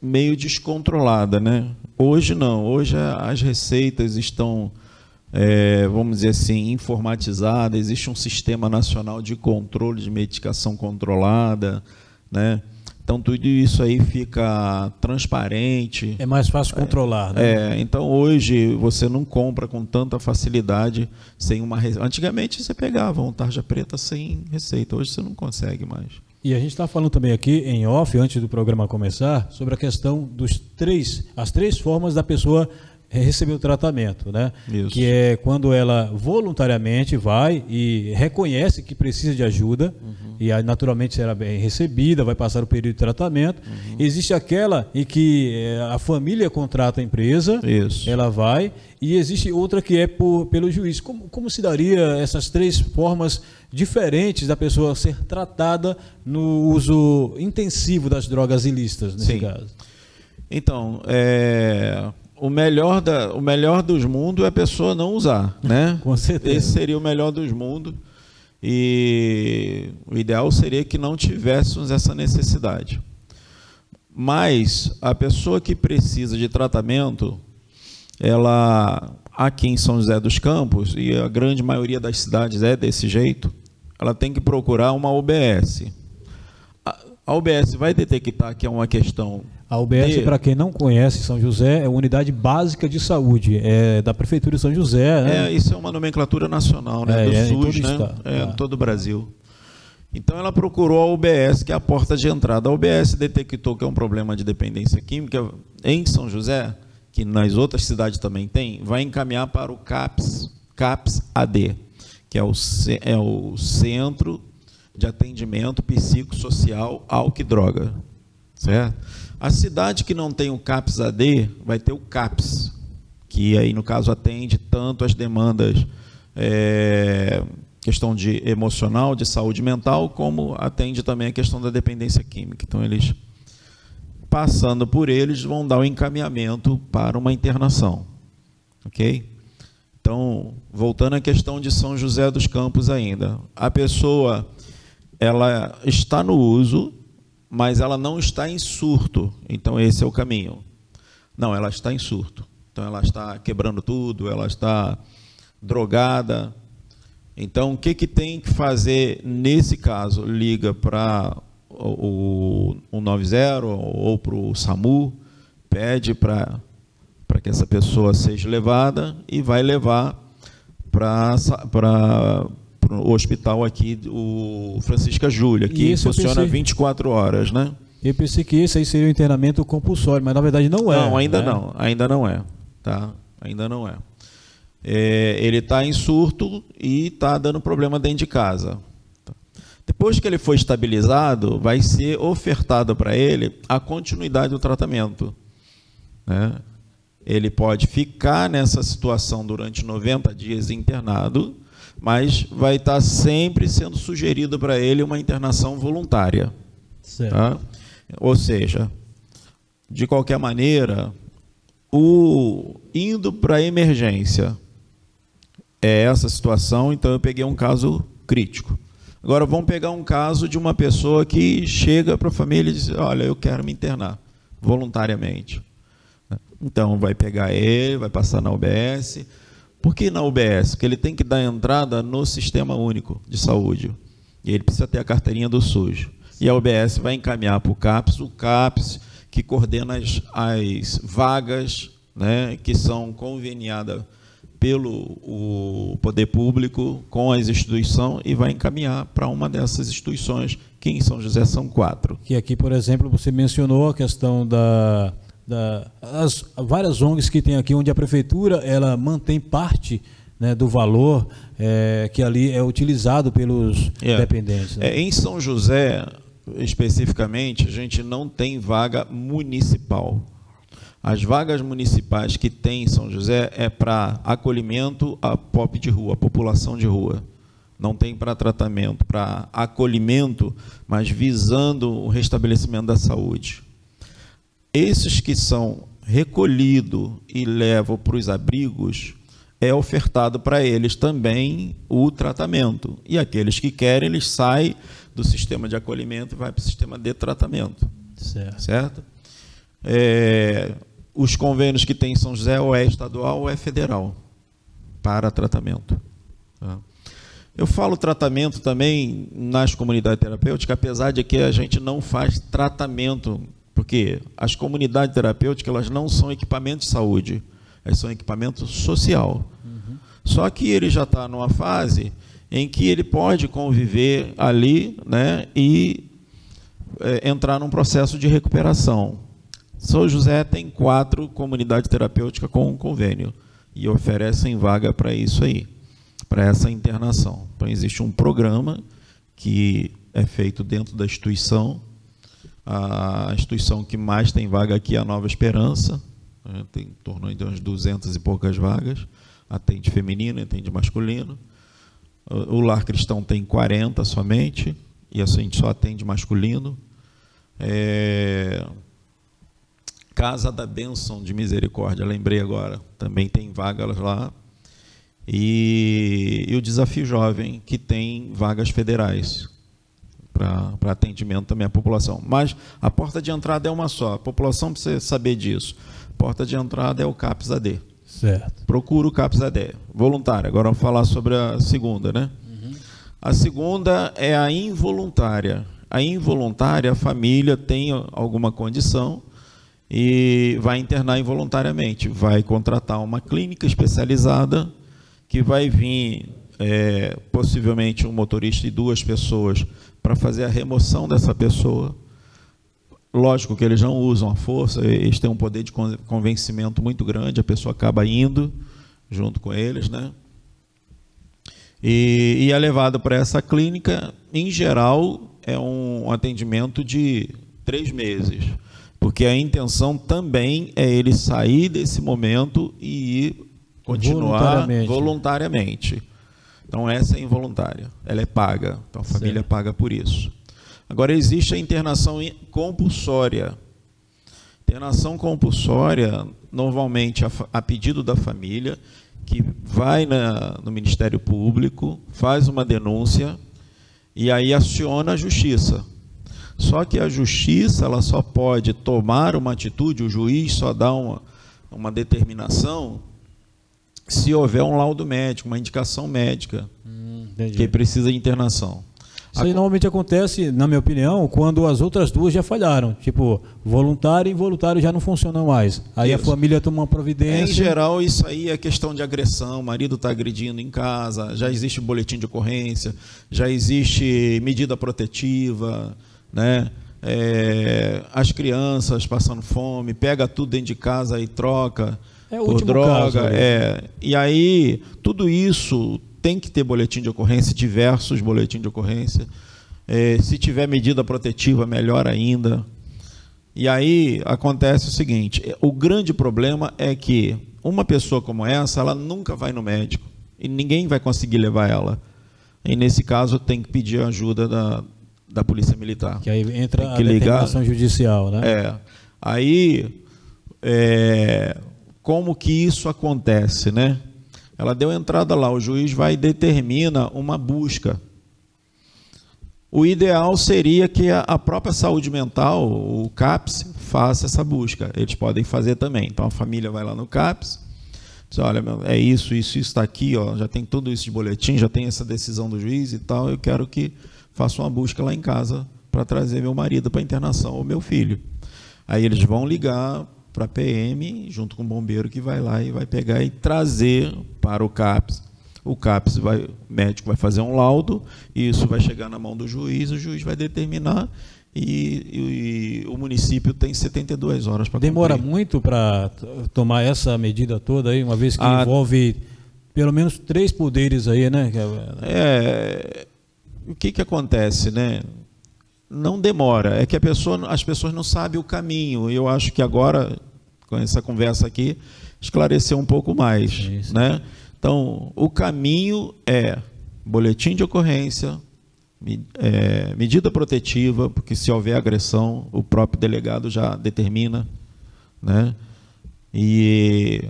meio descontrolada, né? Hoje não, hoje as receitas estão, é, vamos dizer assim, informatizadas. Existe um sistema nacional de controle de medicação controlada, né? Então tudo isso aí fica transparente. É mais fácil controlar, né? É, então hoje você não compra com tanta facilidade sem uma receita. Antigamente você pegava um tarja preta sem receita, hoje você não consegue mais. E a gente está falando também aqui em off, antes do programa começar, sobre a questão dos três, as três formas da pessoa receber o tratamento, né? Isso. Que é quando ela voluntariamente vai e reconhece que precisa de ajuda uhum. e naturalmente será bem recebida, vai passar o período de tratamento. Uhum. Existe aquela em que eh, a família contrata a empresa, Isso. ela vai e existe outra que é por, pelo juiz. Como, como se daria essas três formas diferentes da pessoa ser tratada no uso intensivo das drogas ilícitas nesse Sim. caso? Então, é o melhor, da, o melhor dos mundos é a pessoa não usar, né? Com certeza. Esse seria o melhor dos mundos. E o ideal seria que não tivéssemos essa necessidade. Mas a pessoa que precisa de tratamento, ela aqui em São José dos Campos, e a grande maioria das cidades é desse jeito, ela tem que procurar uma UBS. A UBS vai detectar que é uma questão a UBS, para quem não conhece São José, é a unidade básica de saúde, é da Prefeitura de São José. Né? É, isso é uma nomenclatura nacional, né? É, do é, SUS, né? É, em todo o Brasil. Então ela procurou a UBS, que é a porta de entrada. A UBS detectou que é um problema de dependência química em São José, que nas outras cidades também tem, vai encaminhar para o CAPS, CAPS AD, que é o, é o Centro de Atendimento Psicossocial Álcool e Droga. Certo? A cidade que não tem o CAPS AD vai ter o CAPS, que aí no caso atende tanto as demandas é, questão de emocional, de saúde mental, como atende também a questão da dependência química. Então eles passando por eles vão dar o encaminhamento para uma internação, ok? Então voltando à questão de São José dos Campos ainda, a pessoa ela está no uso mas ela não está em surto. Então esse é o caminho. Não, ela está em surto. Então ela está quebrando tudo, ela está drogada. Então o que, que tem que fazer nesse caso? Liga para o, o 190 ou para o SAMU, pede para que essa pessoa seja levada e vai levar para o hospital aqui, o Francisca Júlia, que funciona pensei, 24 horas, né? Eu pensei que esse aí seria o internamento compulsório, mas na verdade não é. Não, ainda né? não, ainda não é, tá? Ainda não é. é ele está em surto e está dando problema dentro de casa. Depois que ele for estabilizado, vai ser ofertado para ele a continuidade do tratamento. Né? Ele pode ficar nessa situação durante 90 dias internado, mas vai estar sempre sendo sugerido para ele uma internação voluntária. Tá? Ou seja, de qualquer maneira, o indo para emergência é essa situação, então eu peguei um caso crítico. Agora vamos pegar um caso de uma pessoa que chega para a família e diz: Olha, eu quero me internar voluntariamente. Então vai pegar ele, vai passar na UBS, por que na UBS? Porque ele tem que dar entrada no Sistema Único de Saúde. E ele precisa ter a carteirinha do SUS. E a UBS vai encaminhar para o CAPS, o CAPS que coordena as, as vagas né, que são conveniadas pelo o poder público com as instituições e vai encaminhar para uma dessas instituições, que em São José são quatro. Que aqui, por exemplo, você mencionou a questão da, da as várias ONGs que tem aqui, onde a prefeitura ela mantém parte né, do valor é, que ali é utilizado pelos é. dependentes. Né? É, em São José, especificamente, a gente não tem vaga municipal. As vagas municipais que tem em São José é para acolhimento a pop de rua, a população de rua. Não tem para tratamento, para acolhimento, mas visando o restabelecimento da saúde. Esses que são recolhidos e levam para os abrigos, é ofertado para eles também o tratamento. E aqueles que querem, eles saem do sistema de acolhimento e vai para o sistema de tratamento. Certo? certo? É, os convênios que tem em São José ou é estadual ou é federal para tratamento. Tá? Eu falo tratamento também nas comunidades terapêuticas, apesar de que a gente não faz tratamento, porque as comunidades terapêuticas elas não são equipamentos de saúde, elas são equipamento social. Uhum. Só que ele já está numa fase em que ele pode conviver ali né, e é, entrar num processo de recuperação. São José tem quatro comunidades terapêuticas com convênio e oferecem vaga para isso aí, para essa internação. Então existe um programa que é feito dentro da instituição. A instituição que mais tem vaga aqui é a Nova Esperança, né, tem em de umas 200 e poucas vagas. Atende feminino, atende masculino. O Lar Cristão tem 40 somente, e assim a gente só atende masculino. É, Casa da Bênção de Misericórdia, lembrei agora, também tem vagas lá. E, e o Desafio Jovem, que tem vagas federais para atendimento também à população. Mas a porta de entrada é uma só, a população precisa saber disso. A porta de entrada é o CAPS AD. Certo. Procura o CAPS AD, voluntário. Agora vamos falar sobre a segunda, né? Uhum. A segunda é a involuntária. A involuntária, a família tem alguma condição, e vai internar involuntariamente. Vai contratar uma clínica especializada que vai vir é, possivelmente um motorista e duas pessoas para fazer a remoção dessa pessoa. Lógico que eles não usam a força, eles têm um poder de convencimento muito grande, a pessoa acaba indo junto com eles, né? E, e é levado para essa clínica, em geral, é um atendimento de três meses porque a intenção também é ele sair desse momento e continuar voluntariamente. voluntariamente. Então essa é involuntária, ela é paga, então a família certo. paga por isso. Agora existe a internação compulsória. Internação compulsória, normalmente a, a pedido da família, que vai na, no Ministério Público, faz uma denúncia e aí aciona a justiça. Só que a justiça ela só pode tomar uma atitude, o juiz só dá uma, uma determinação se houver um laudo médico, uma indicação médica hum, que precisa de internação. Isso aí normalmente acontece, na minha opinião, quando as outras duas já falharam. Tipo, voluntário e involuntário já não funcionam mais. Aí isso. a família toma uma providência. Em geral, isso aí é questão de agressão. O marido está agredindo em casa, já existe boletim de ocorrência, já existe medida protetiva né? É, as crianças passando fome, pega tudo dentro de casa e troca é por droga. Caso, é. E aí, tudo isso tem que ter boletim de ocorrência, diversos boletins de ocorrência. É, se tiver medida protetiva, melhor ainda. E aí acontece o seguinte: o grande problema é que uma pessoa como essa, ela nunca vai no médico e ninguém vai conseguir levar ela. E nesse caso tem que pedir ajuda da, da Polícia Militar. Que aí entra que a ligar, judicial, né? É. Aí, é, como que isso acontece, né? Ela deu entrada lá, o juiz vai e determina uma busca. O ideal seria que a própria saúde mental, o CAPS, faça essa busca. Eles podem fazer também. Então a família vai lá no CAPS, diz, olha, é isso, isso, isso está aqui, ó, já tem tudo isso de boletim, já tem essa decisão do juiz e tal, eu quero que faço uma busca lá em casa para trazer meu marido para internação ou meu filho. Aí eles vão ligar para a PM, junto com o bombeiro que vai lá e vai pegar e trazer para o CAPS. O CAPS vai, o médico vai fazer um laudo, e isso vai chegar na mão do juiz, o juiz vai determinar e, e, o município tem 72 horas para Demora muito para tomar essa medida toda aí, uma vez que a... envolve pelo menos três poderes aí, né? É, o que que acontece, né? Não demora, é que pessoa, as pessoas não sabem o caminho. E eu acho que agora, com essa conversa aqui, esclareceu um pouco mais, Isso. né? Então, o caminho é boletim de ocorrência, é, medida protetiva, porque se houver agressão, o próprio delegado já determina, né? E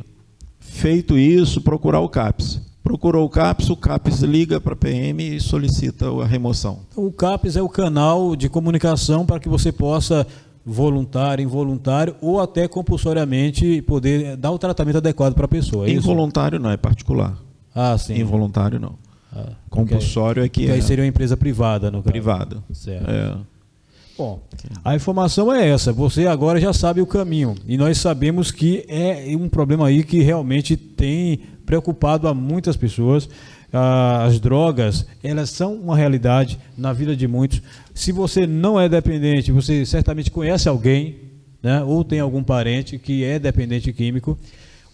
feito isso, procurar o CAPS. Procurou o CAPS, o CAPS liga para a PM e solicita a remoção. Então, o CAPS é o canal de comunicação para que você possa voluntário, involuntário ou até compulsoriamente poder dar o tratamento adequado para a pessoa. É Involuntário isso? não, é particular. Ah, sim. Involuntário não. Ah, Compulsório é que é. Aí seria uma empresa privada, no caso. Privada. Certo. É. Bom, a informação é essa. Você agora já sabe o caminho. E nós sabemos que é um problema aí que realmente tem preocupado a muitas pessoas. As drogas, elas são uma realidade na vida de muitos. Se você não é dependente, você certamente conhece alguém, né, ou tem algum parente que é dependente químico.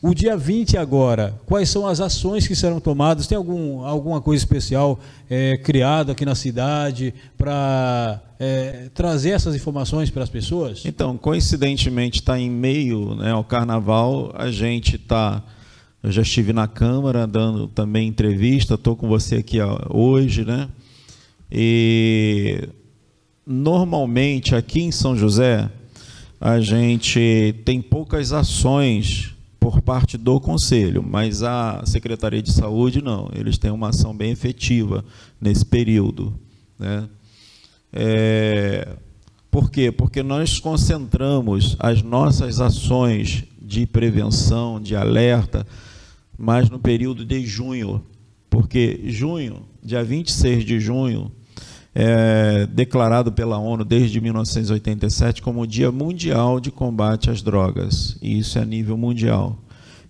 O dia 20 agora, quais são as ações que serão tomadas? Tem algum, alguma coisa especial é, criada aqui na cidade para é, trazer essas informações para as pessoas? Então, coincidentemente, está em meio né, ao carnaval, a gente está. Eu já estive na Câmara dando também entrevista, estou com você aqui hoje, né? E normalmente aqui em São José a gente tem poucas ações por parte do Conselho, mas a Secretaria de Saúde não, eles têm uma ação bem efetiva nesse período. Né? É, por quê? Porque nós concentramos as nossas ações de prevenção, de alerta, mais no período de junho, porque junho, dia 26 de junho, é declarado pela ONU desde 1987 como o Dia Mundial de Combate às Drogas, e isso é a nível mundial.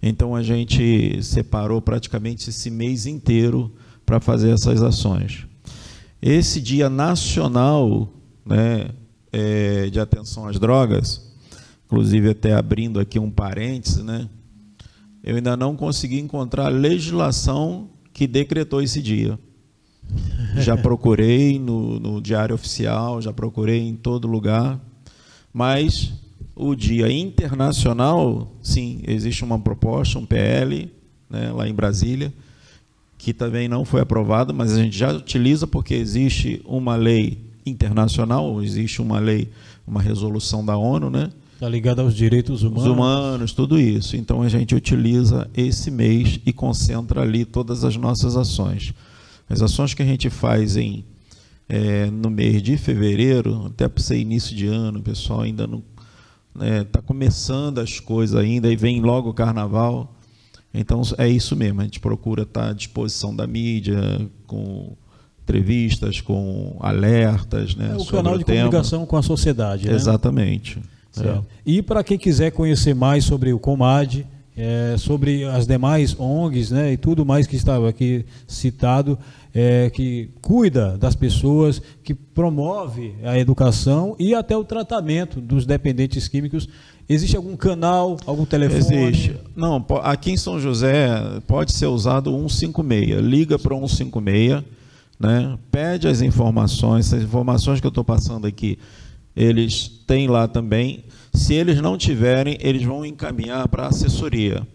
Então a gente separou praticamente esse mês inteiro para fazer essas ações. Esse Dia Nacional né, é, de Atenção às Drogas, inclusive até abrindo aqui um parêntese, né, eu ainda não consegui encontrar legislação que decretou esse dia. Já procurei no, no Diário Oficial, já procurei em todo lugar, mas o Dia Internacional, sim, existe uma proposta, um PL, né, lá em Brasília, que também não foi aprovado, mas a gente já utiliza porque existe uma lei internacional, existe uma lei, uma resolução da ONU, né? Está ligada aos direitos humanos. Os humanos, tudo isso. Então a gente utiliza esse mês e concentra ali todas as nossas ações. As ações que a gente faz em, é, no mês de fevereiro, até para ser início de ano, o pessoal ainda não está né, tá começando as coisas ainda, e vem logo o carnaval. Então é isso mesmo, a gente procura estar tá à disposição da mídia, com entrevistas, com alertas. Né, é o canal de tema. comunicação com a sociedade. Né? Exatamente. É. E para quem quiser conhecer mais sobre o Comad, é, sobre as demais ONGs né, e tudo mais que estava aqui citado, é, que cuida das pessoas, que promove a educação e até o tratamento dos dependentes químicos. Existe algum canal, algum telefone? Existe. Não, aqui em São José pode ser usado 156. Liga para 156, né? pede as informações, as informações que eu estou passando aqui, eles têm lá também. Se eles não tiverem, eles vão encaminhar para a assessoria.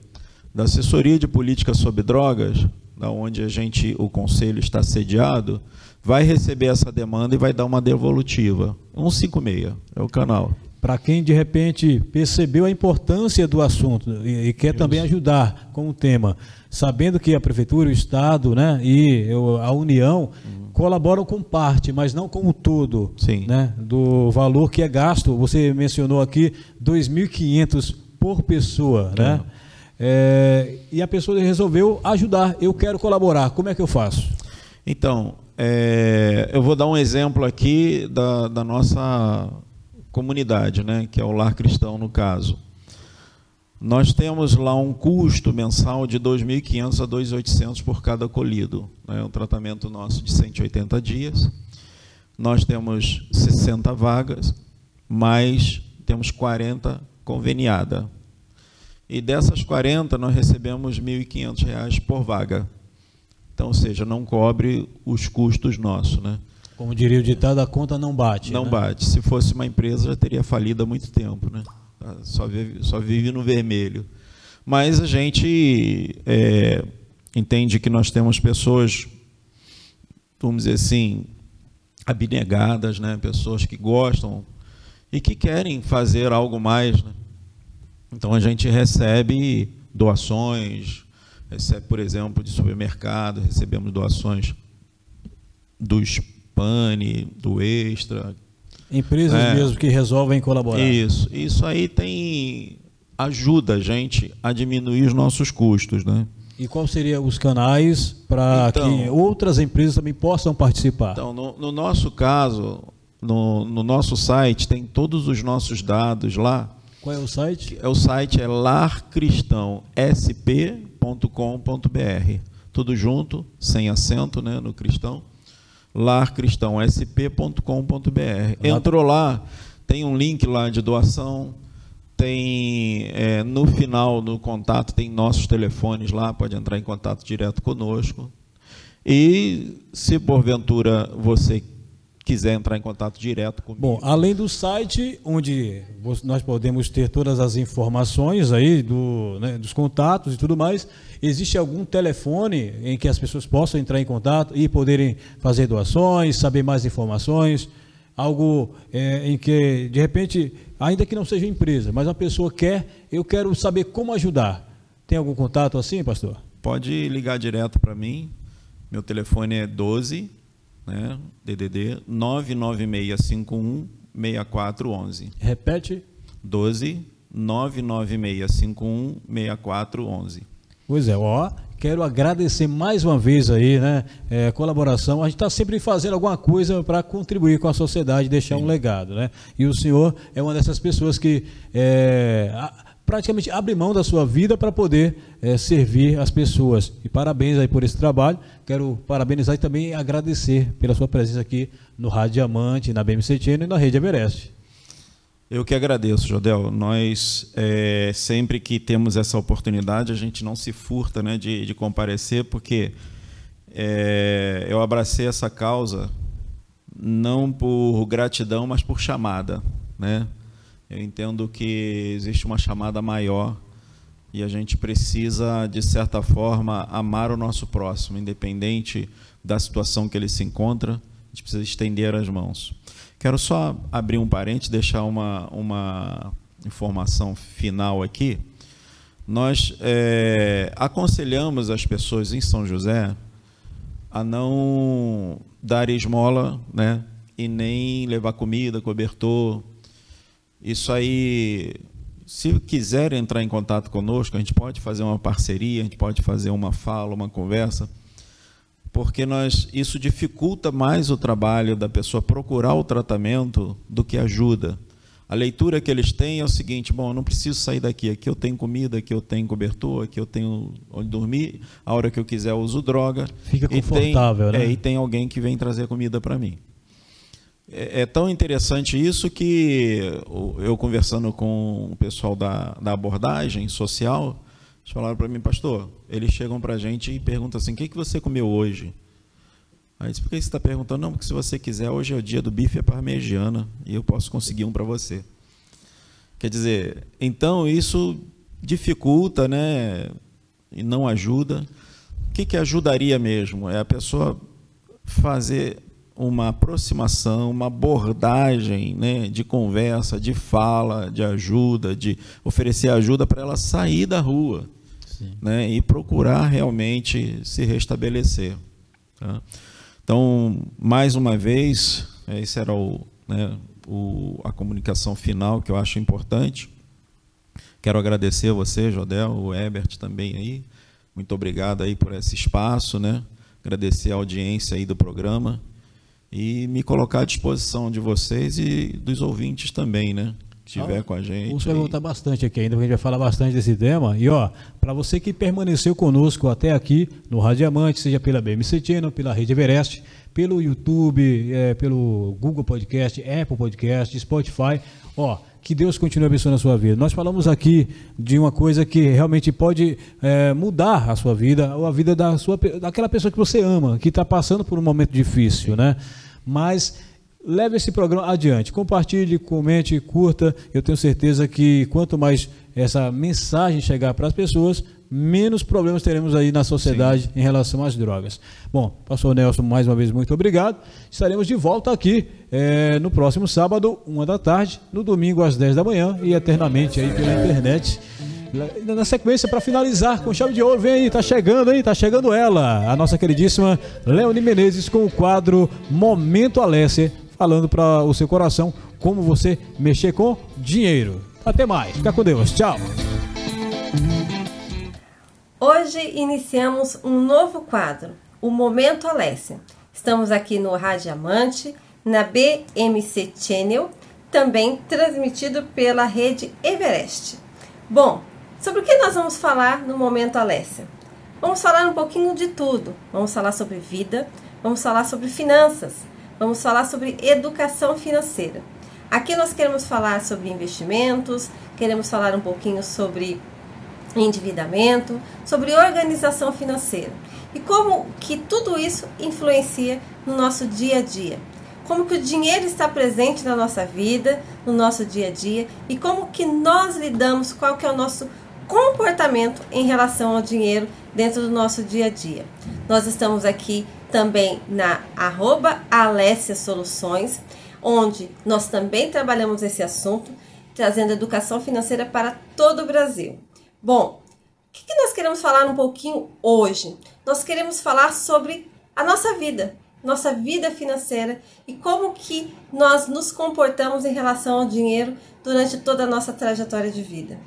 Da assessoria de política sobre drogas, da onde a gente, o conselho está sediado, vai receber essa demanda e vai dar uma devolutiva. 156 é o canal. Para quem de repente percebeu a importância do assunto e, e quer Isso. também ajudar com o tema, sabendo que a prefeitura, o estado, né, e a União uhum. colaboram com parte, mas não com o todo, Sim. né, do valor que é gasto. Você mencionou aqui 2.500 por pessoa, né? Uhum. É, e a pessoa resolveu ajudar, eu quero colaborar, como é que eu faço? Então, é, eu vou dar um exemplo aqui da, da nossa comunidade, né, que é o lar cristão no caso. Nós temos lá um custo mensal de 2.500 a 2.800 por cada colhido. É né, um tratamento nosso de 180 dias. Nós temos 60 vagas, mais temos 40 conveniada. E dessas 40, nós recebemos R$ 1.500 por vaga. Então, ou seja, não cobre os custos nossos. Né? Como diria o ditado, a conta não bate. Não né? bate. Se fosse uma empresa, já teria falido há muito tempo. Né? Tá, só, vive, só vive no vermelho. Mas a gente é, entende que nós temos pessoas, vamos dizer assim, abnegadas, né? pessoas que gostam e que querem fazer algo mais. Né? Então a gente recebe doações, recebe, por exemplo, de supermercado, recebemos doações do Spani, do Extra. Empresas é, mesmo que resolvem colaborar. Isso, isso aí tem ajuda a gente a diminuir os nossos custos, né? E quais seriam os canais para então, que outras empresas também possam participar? Então, no, no nosso caso, no, no nosso site tem todos os nossos dados lá qual é o site? É o site é larcristãosp.com.br. Tudo junto, sem acento, né, no cristão. larcristãosp.com.br. Entrou lá, tem um link lá de doação, tem é, no final do contato tem nossos telefones lá, pode entrar em contato direto conosco. E se porventura você quiser entrar em contato direto comigo. Bom, além do site, onde nós podemos ter todas as informações aí do, né, dos contatos e tudo mais, existe algum telefone em que as pessoas possam entrar em contato e poderem fazer doações, saber mais informações? Algo é, em que, de repente, ainda que não seja empresa, mas a pessoa quer, eu quero saber como ajudar. Tem algum contato assim, pastor? Pode ligar direto para mim. Meu telefone é 12 né? DDD 99651 6411. Repete. 12 99651 6411. Pois é, ó, quero agradecer mais uma vez aí, né, é, colaboração. A gente está sempre fazendo alguma coisa para contribuir com a sociedade, deixar Sim. um legado, né? E o senhor é uma dessas pessoas que é, praticamente abre mão da sua vida para poder é, servir as pessoas. E parabéns aí por esse trabalho. Quero parabenizar e também agradecer pela sua presença aqui no Rádio Diamante, na BMC Channel e na Rede Everest. Eu que agradeço, Jodel. Nós, é, sempre que temos essa oportunidade, a gente não se furta né, de, de comparecer, porque é, eu abracei essa causa não por gratidão, mas por chamada. Né? Eu entendo que existe uma chamada maior e a gente precisa, de certa forma, amar o nosso próximo, independente da situação que ele se encontra, a gente precisa estender as mãos. Quero só abrir um parente, deixar uma, uma informação final aqui. Nós é, aconselhamos as pessoas em São José a não dar esmola, né? E nem levar comida, cobertor, isso aí, se quiser entrar em contato conosco, a gente pode fazer uma parceria, a gente pode fazer uma fala, uma conversa, porque nós isso dificulta mais o trabalho da pessoa procurar o tratamento do que ajuda. A leitura que eles têm é o seguinte: bom, eu não preciso sair daqui, aqui eu tenho comida, aqui eu tenho cobertor, aqui eu tenho onde dormir, a hora que eu quiser eu uso droga. Fica confortável, e tem, né? É, e tem alguém que vem trazer comida para mim. É, é, tão interessante isso que eu conversando com o pessoal da, da abordagem social, eles falaram para mim, pastor, eles chegam para a gente e perguntam assim, o que, que você comeu hoje? Aí disse, por que você está perguntando? Não, porque se você quiser, hoje é o dia do bife parmegiana e eu posso conseguir um para você. Quer dizer, então isso dificulta, né? E não ajuda. O que, que ajudaria mesmo? É a pessoa fazer uma aproximação, uma abordagem né, de conversa, de fala, de ajuda, de oferecer ajuda para ela sair da rua né, e procurar realmente se restabelecer. Tá? Então, mais uma vez, esse era o, né, o, a comunicação final que eu acho importante. Quero agradecer a você, Jodel, o Ebert também aí. Muito obrigado aí por esse espaço, né? Agradecer a audiência aí do programa e me colocar à disposição de vocês e dos ouvintes também, né? Que estiver com a gente. Vai voltar bastante aqui ainda, porque a gente vai falar bastante desse tema. E ó, para você que permaneceu conosco até aqui no Rádio Diamante, seja pela BMC Channel, pela Rede Everest, pelo YouTube, é, pelo Google Podcast, Apple Podcast, Spotify, ó, que Deus continue abençoando a sua vida. Nós falamos aqui de uma coisa que realmente pode é, mudar a sua vida, ou a vida da sua, daquela pessoa que você ama, que está passando por um momento difícil, né? Mas leve esse programa adiante. Compartilhe, comente, curta. Eu tenho certeza que quanto mais essa mensagem chegar para as pessoas, menos problemas teremos aí na sociedade Sim. em relação às drogas. Bom, pastor Nelson, mais uma vez, muito obrigado. Estaremos de volta aqui é, no próximo sábado, uma da tarde, no domingo às 10 da manhã e eternamente aí pela internet. Na sequência, para finalizar com chave de ouro, vem aí, tá chegando aí, tá chegando ela, a nossa queridíssima Leone Menezes com o quadro Momento Alessia, falando para o seu coração como você mexer com dinheiro. Até mais, fica com Deus, tchau. Hoje iniciamos um novo quadro, o Momento Alessia. Estamos aqui no Rádio Amante, na BMC Channel, também transmitido pela rede Everest. Bom, sobre o que nós vamos falar no Momento Alessia? Vamos falar um pouquinho de tudo. Vamos falar sobre vida, vamos falar sobre finanças, vamos falar sobre educação financeira. Aqui nós queremos falar sobre investimentos, queremos falar um pouquinho sobre endividamento, sobre organização financeira e como que tudo isso influencia no nosso dia a dia. Como que o dinheiro está presente na nossa vida, no nosso dia a dia e como que nós lidamos, qual que é o nosso comportamento em relação ao dinheiro dentro do nosso dia a dia. Nós estamos aqui também na arroba Alessia Soluções, onde nós também trabalhamos esse assunto, trazendo educação financeira para todo o Brasil. Bom, o que, nós queremos falar um pouquinho hoje? Nós queremos falar sobre a nossa vida, nossa vida financeira e como que nós nos comportamos em relação ao dinheiro durante toda a nossa trajetória de vida.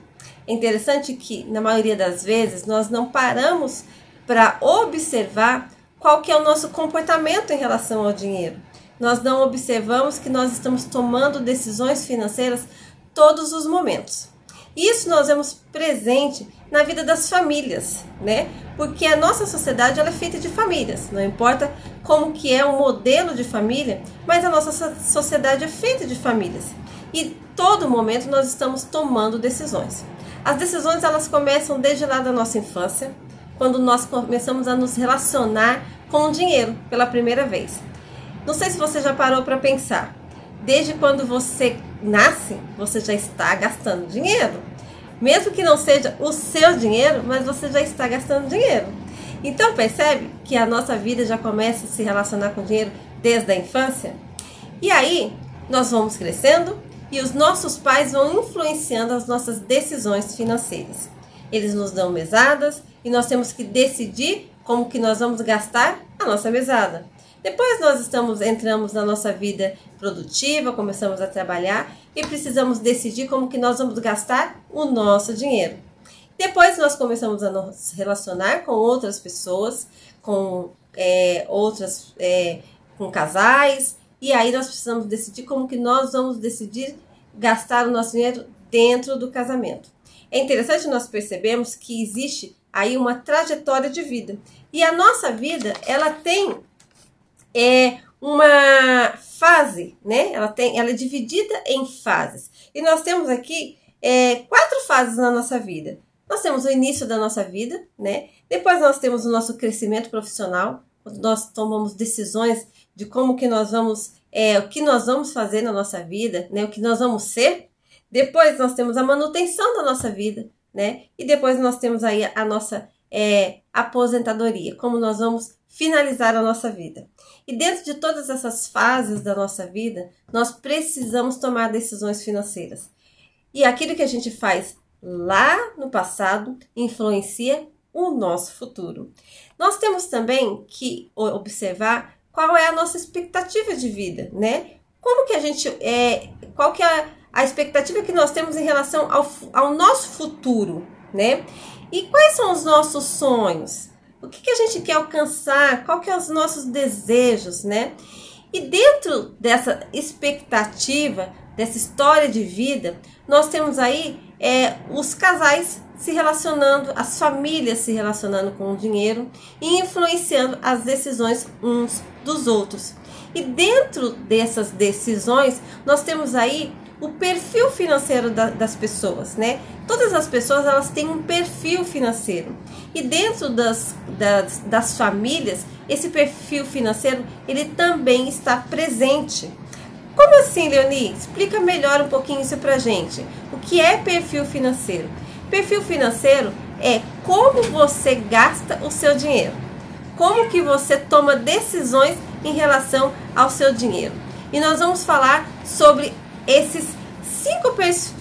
É interessante que, na maioria das vezes, nós não paramos para observar qual que é o nosso comportamento em relação ao dinheiro. Nós não observamos que nós estamos tomando decisões financeiras todos os momentos. Isso nós vemos presente na vida das famílias, né? Porque a nossa sociedade ela é feita de famílias, não importa como que é o modelo de família, mas a nossa sociedade é feita de famílias. E todo momento nós estamos tomando decisões. As decisões elas começam desde lá da nossa infância, quando nós começamos a nos relacionar com o dinheiro pela primeira vez. Não sei se você já parou para pensar. Desde quando você nasce, você já está gastando dinheiro. Mesmo que não seja o seu dinheiro, mas você já está gastando dinheiro. Então percebe que a nossa vida já começa a se relacionar com dinheiro desde a infância? E aí nós vamos crescendo e os nossos pais vão influenciando as nossas decisões financeiras. Eles nos dão mesadas e nós temos que decidir como que nós vamos gastar a nossa mesada. Depois nós estamos entramos na nossa vida produtiva, começamos a trabalhar e precisamos decidir como que nós vamos gastar o nosso dinheiro. Depois nós começamos a nos relacionar com outras pessoas, com é, outras, é, com casais, e aí nós precisamos decidir como que nós vamos decidir gastar o nosso dinheiro dentro do casamento. É interessante nós percebemos que existe aí uma trajetória de vida. E a nossa vida, ela tem é, uma fase, né? Ela, tem, ela é dividida em fases. E nós temos aqui é, quatro fases na nossa vida. Nós temos o início da nossa vida, né? Depois nós temos o nosso crescimento profissional, quando nós tomamos decisões de como que nós vamos, é, o que nós vamos fazer na nossa vida, né? O que nós vamos ser. Depois nós temos a manutenção da nossa vida, né? E depois nós temos aí a nossa é, aposentadoria, como nós vamos finalizar a nossa vida. E dentro de todas essas fases da nossa vida, nós precisamos tomar decisões financeiras. E aquilo que a gente faz lá no passado influencia o nosso futuro. Nós temos também que observar qual é a nossa expectativa de vida, né? Como que a gente é, qual que é a expectativa que nós temos em relação ao, ao nosso futuro, né? E quais são os nossos sonhos? O que, que a gente quer alcançar? Qual que é os nossos desejos, né? E dentro dessa expectativa, dessa história de vida, nós temos aí é, os casais se relacionando, as famílias se relacionando com o dinheiro e influenciando as decisões uns dos outros. E dentro dessas decisões, nós temos aí o perfil financeiro da, das pessoas, né? Todas as pessoas elas têm um perfil financeiro e dentro das, das, das famílias esse perfil financeiro ele também está presente. Como assim, Leoni? Explica melhor um pouquinho isso pra gente. O que é perfil financeiro? Perfil financeiro é como você gasta o seu dinheiro. Como que você toma decisões em relação ao seu dinheiro. E nós vamos falar sobre esses cinco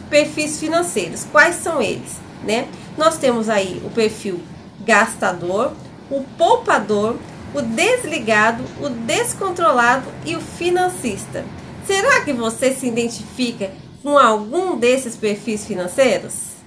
perfis financeiros. Quais são eles? Né? Nós temos aí o perfil gastador, o poupador, o desligado, o descontrolado e o financista. Será que você se identifica com algum desses perfis financeiros?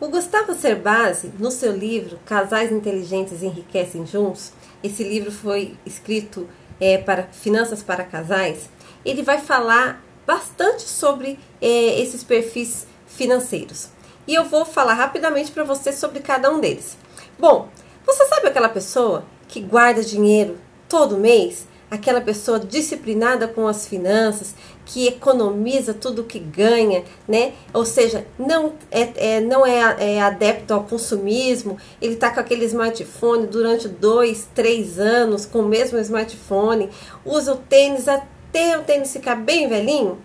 O Gustavo Cerbasi, no seu livro Casais Inteligentes Enriquecem Juntos, esse livro foi escrito é, para Finanças para Casais, ele vai falar bastante sobre é, esses perfis financeiros. E eu vou falar rapidamente para você sobre cada um deles. Bom, você sabe aquela pessoa que guarda dinheiro todo mês? Aquela pessoa disciplinada com as finanças, que economiza tudo que ganha, né? Ou seja, não é, é não é, é, adepto ao consumismo, ele está com aquele smartphone durante dois, três anos com o mesmo smartphone, usa o tênis até o tênis ficar bem velhinho.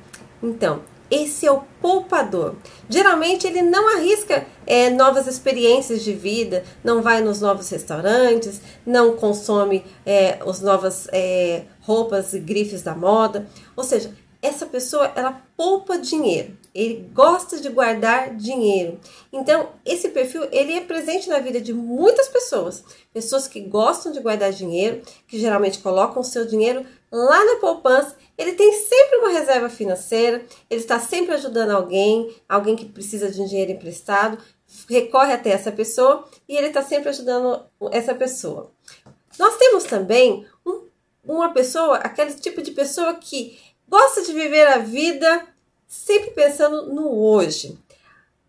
Então, esse é o poupador. Geralmente ele não arrisca é, novas experiências de vida, não vai nos novos restaurantes, não consome é, as novas é, roupas e grifes da moda. Ou seja, essa pessoa ela poupa dinheiro, ele gosta de guardar dinheiro. Então, esse perfil ele é presente na vida de muitas pessoas, pessoas que gostam de guardar dinheiro, que geralmente colocam o seu dinheiro lá na poupança. Ele tem sempre uma reserva financeira, ele está sempre ajudando alguém, alguém que precisa de um dinheiro emprestado, recorre até essa pessoa e ele está sempre ajudando essa pessoa. Nós temos também um, uma pessoa, aquele tipo de pessoa que Gosta de viver a vida sempre pensando no hoje.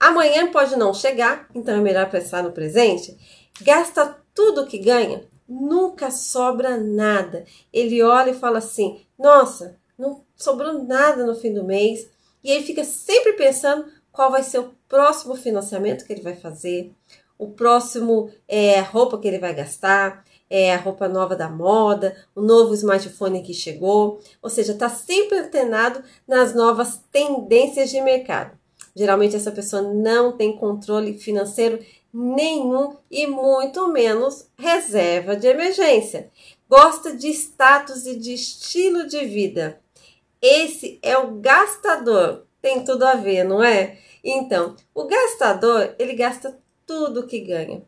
Amanhã pode não chegar, então é melhor pensar no presente. Gasta tudo que ganha, nunca sobra nada. Ele olha e fala assim: Nossa, não sobrou nada no fim do mês. E ele fica sempre pensando qual vai ser o próximo financiamento que ele vai fazer, o próximo é, roupa que ele vai gastar, é, a roupa nova da moda, o novo smartphone que chegou, ou seja, está sempre antenado nas novas tendências de mercado. Geralmente essa pessoa não tem controle financeiro nenhum e muito menos reserva de emergência. Gosta de status e de estilo de vida. Esse é o gastador. Tem tudo a ver, não é? Então, o gastador, ele gasta tudo que ganha.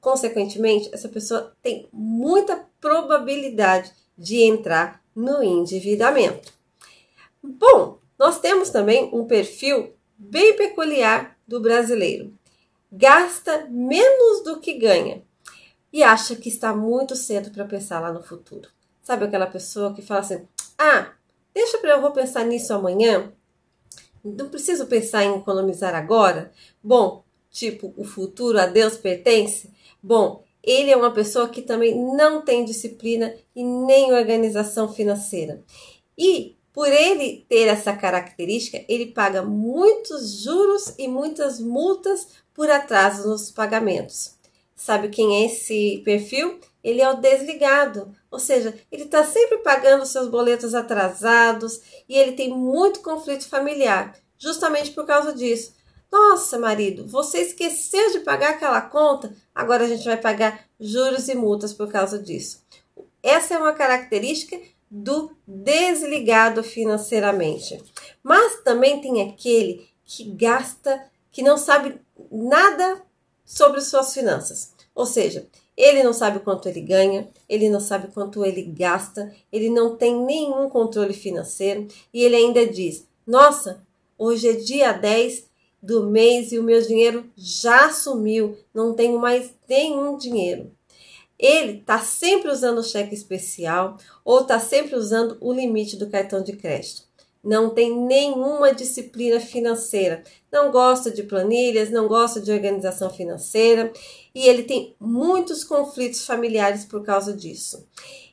Consequentemente, essa pessoa tem muita probabilidade de entrar no endividamento. Bom, nós temos também um perfil bem peculiar do brasileiro. Gasta menos do que ganha e acha que está muito cedo para pensar lá no futuro. Sabe aquela pessoa que fala assim: "Ah, deixa para eu vou pensar nisso amanhã. Não preciso pensar em economizar agora". Bom, tipo, o futuro a Deus pertence. Bom, ele é uma pessoa que também não tem disciplina e nem organização financeira. E por ele ter essa característica, ele paga muitos juros e muitas multas por atraso nos pagamentos. Sabe quem é esse perfil? Ele é o desligado, ou seja, ele está sempre pagando seus boletos atrasados e ele tem muito conflito familiar, justamente por causa disso. Nossa, marido, você esqueceu de pagar aquela conta, agora a gente vai pagar juros e multas por causa disso. Essa é uma característica do desligado financeiramente. Mas também tem aquele que gasta, que não sabe nada sobre suas finanças. Ou seja, ele não sabe quanto ele ganha, ele não sabe quanto ele gasta, ele não tem nenhum controle financeiro e ele ainda diz: Nossa, hoje é dia 10 do mês e o meu dinheiro já sumiu, não tenho mais nenhum dinheiro. ele está sempre usando o cheque especial ou está sempre usando o limite do cartão de crédito. Não tem nenhuma disciplina financeira, não gosta de planilhas, não gosta de organização financeira e ele tem muitos conflitos familiares por causa disso.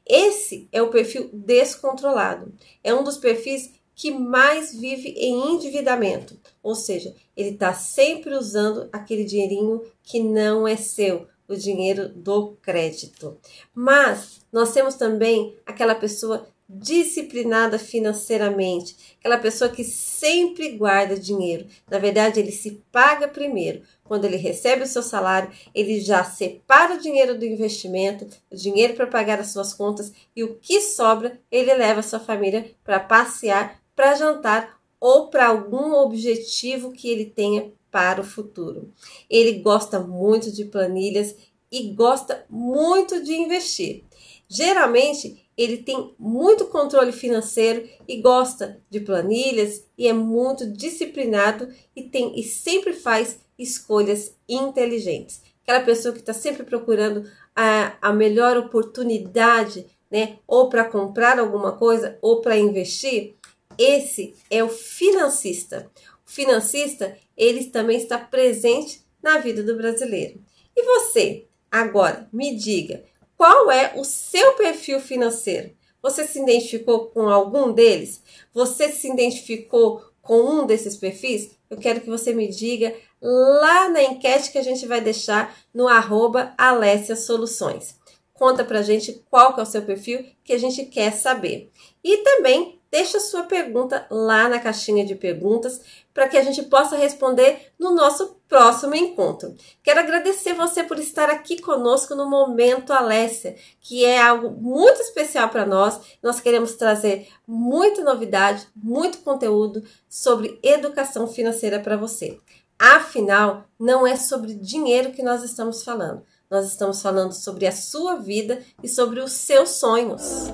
Esse é o perfil descontrolado. É um dos perfis que mais vive em endividamento, ou seja, ele está sempre usando aquele dinheirinho que não é seu, o dinheiro do crédito. Mas nós temos também aquela pessoa disciplinada financeiramente, aquela pessoa que sempre guarda dinheiro. Na verdade, ele se paga primeiro. Quando ele recebe o seu salário, ele já separa o dinheiro do investimento, o dinheiro para pagar as suas contas e o que sobra, ele leva a sua família para passear, para jantar ou para algum objetivo que ele tenha para o futuro. Ele gosta muito de planilhas e gosta muito de investir. Geralmente, ele tem muito controle financeiro e gosta de planilhas e é muito disciplinado e tem e sempre faz escolhas inteligentes. Aquela pessoa que está sempre procurando a, a melhor oportunidade, né? Ou para comprar alguma coisa ou para investir. Esse é o financista. O financista, ele também está presente na vida do brasileiro. E você, agora, me diga, qual é o seu perfil financeiro? Você se identificou com algum deles? Você se identificou com um desses perfis? Eu quero que você me diga lá na enquete que a gente vai deixar no arroba Alessia Soluções. Conta pra gente qual é o seu perfil que a gente quer saber. E também deixa sua pergunta lá na caixinha de perguntas para que a gente possa responder no nosso próximo encontro. Quero agradecer você por estar aqui conosco no Momento Alessia, que é algo muito especial para nós. Nós queremos trazer muita novidade, muito conteúdo sobre educação financeira para você. Afinal, não é sobre dinheiro que nós estamos falando. Nós estamos falando sobre a sua vida e sobre os seus sonhos.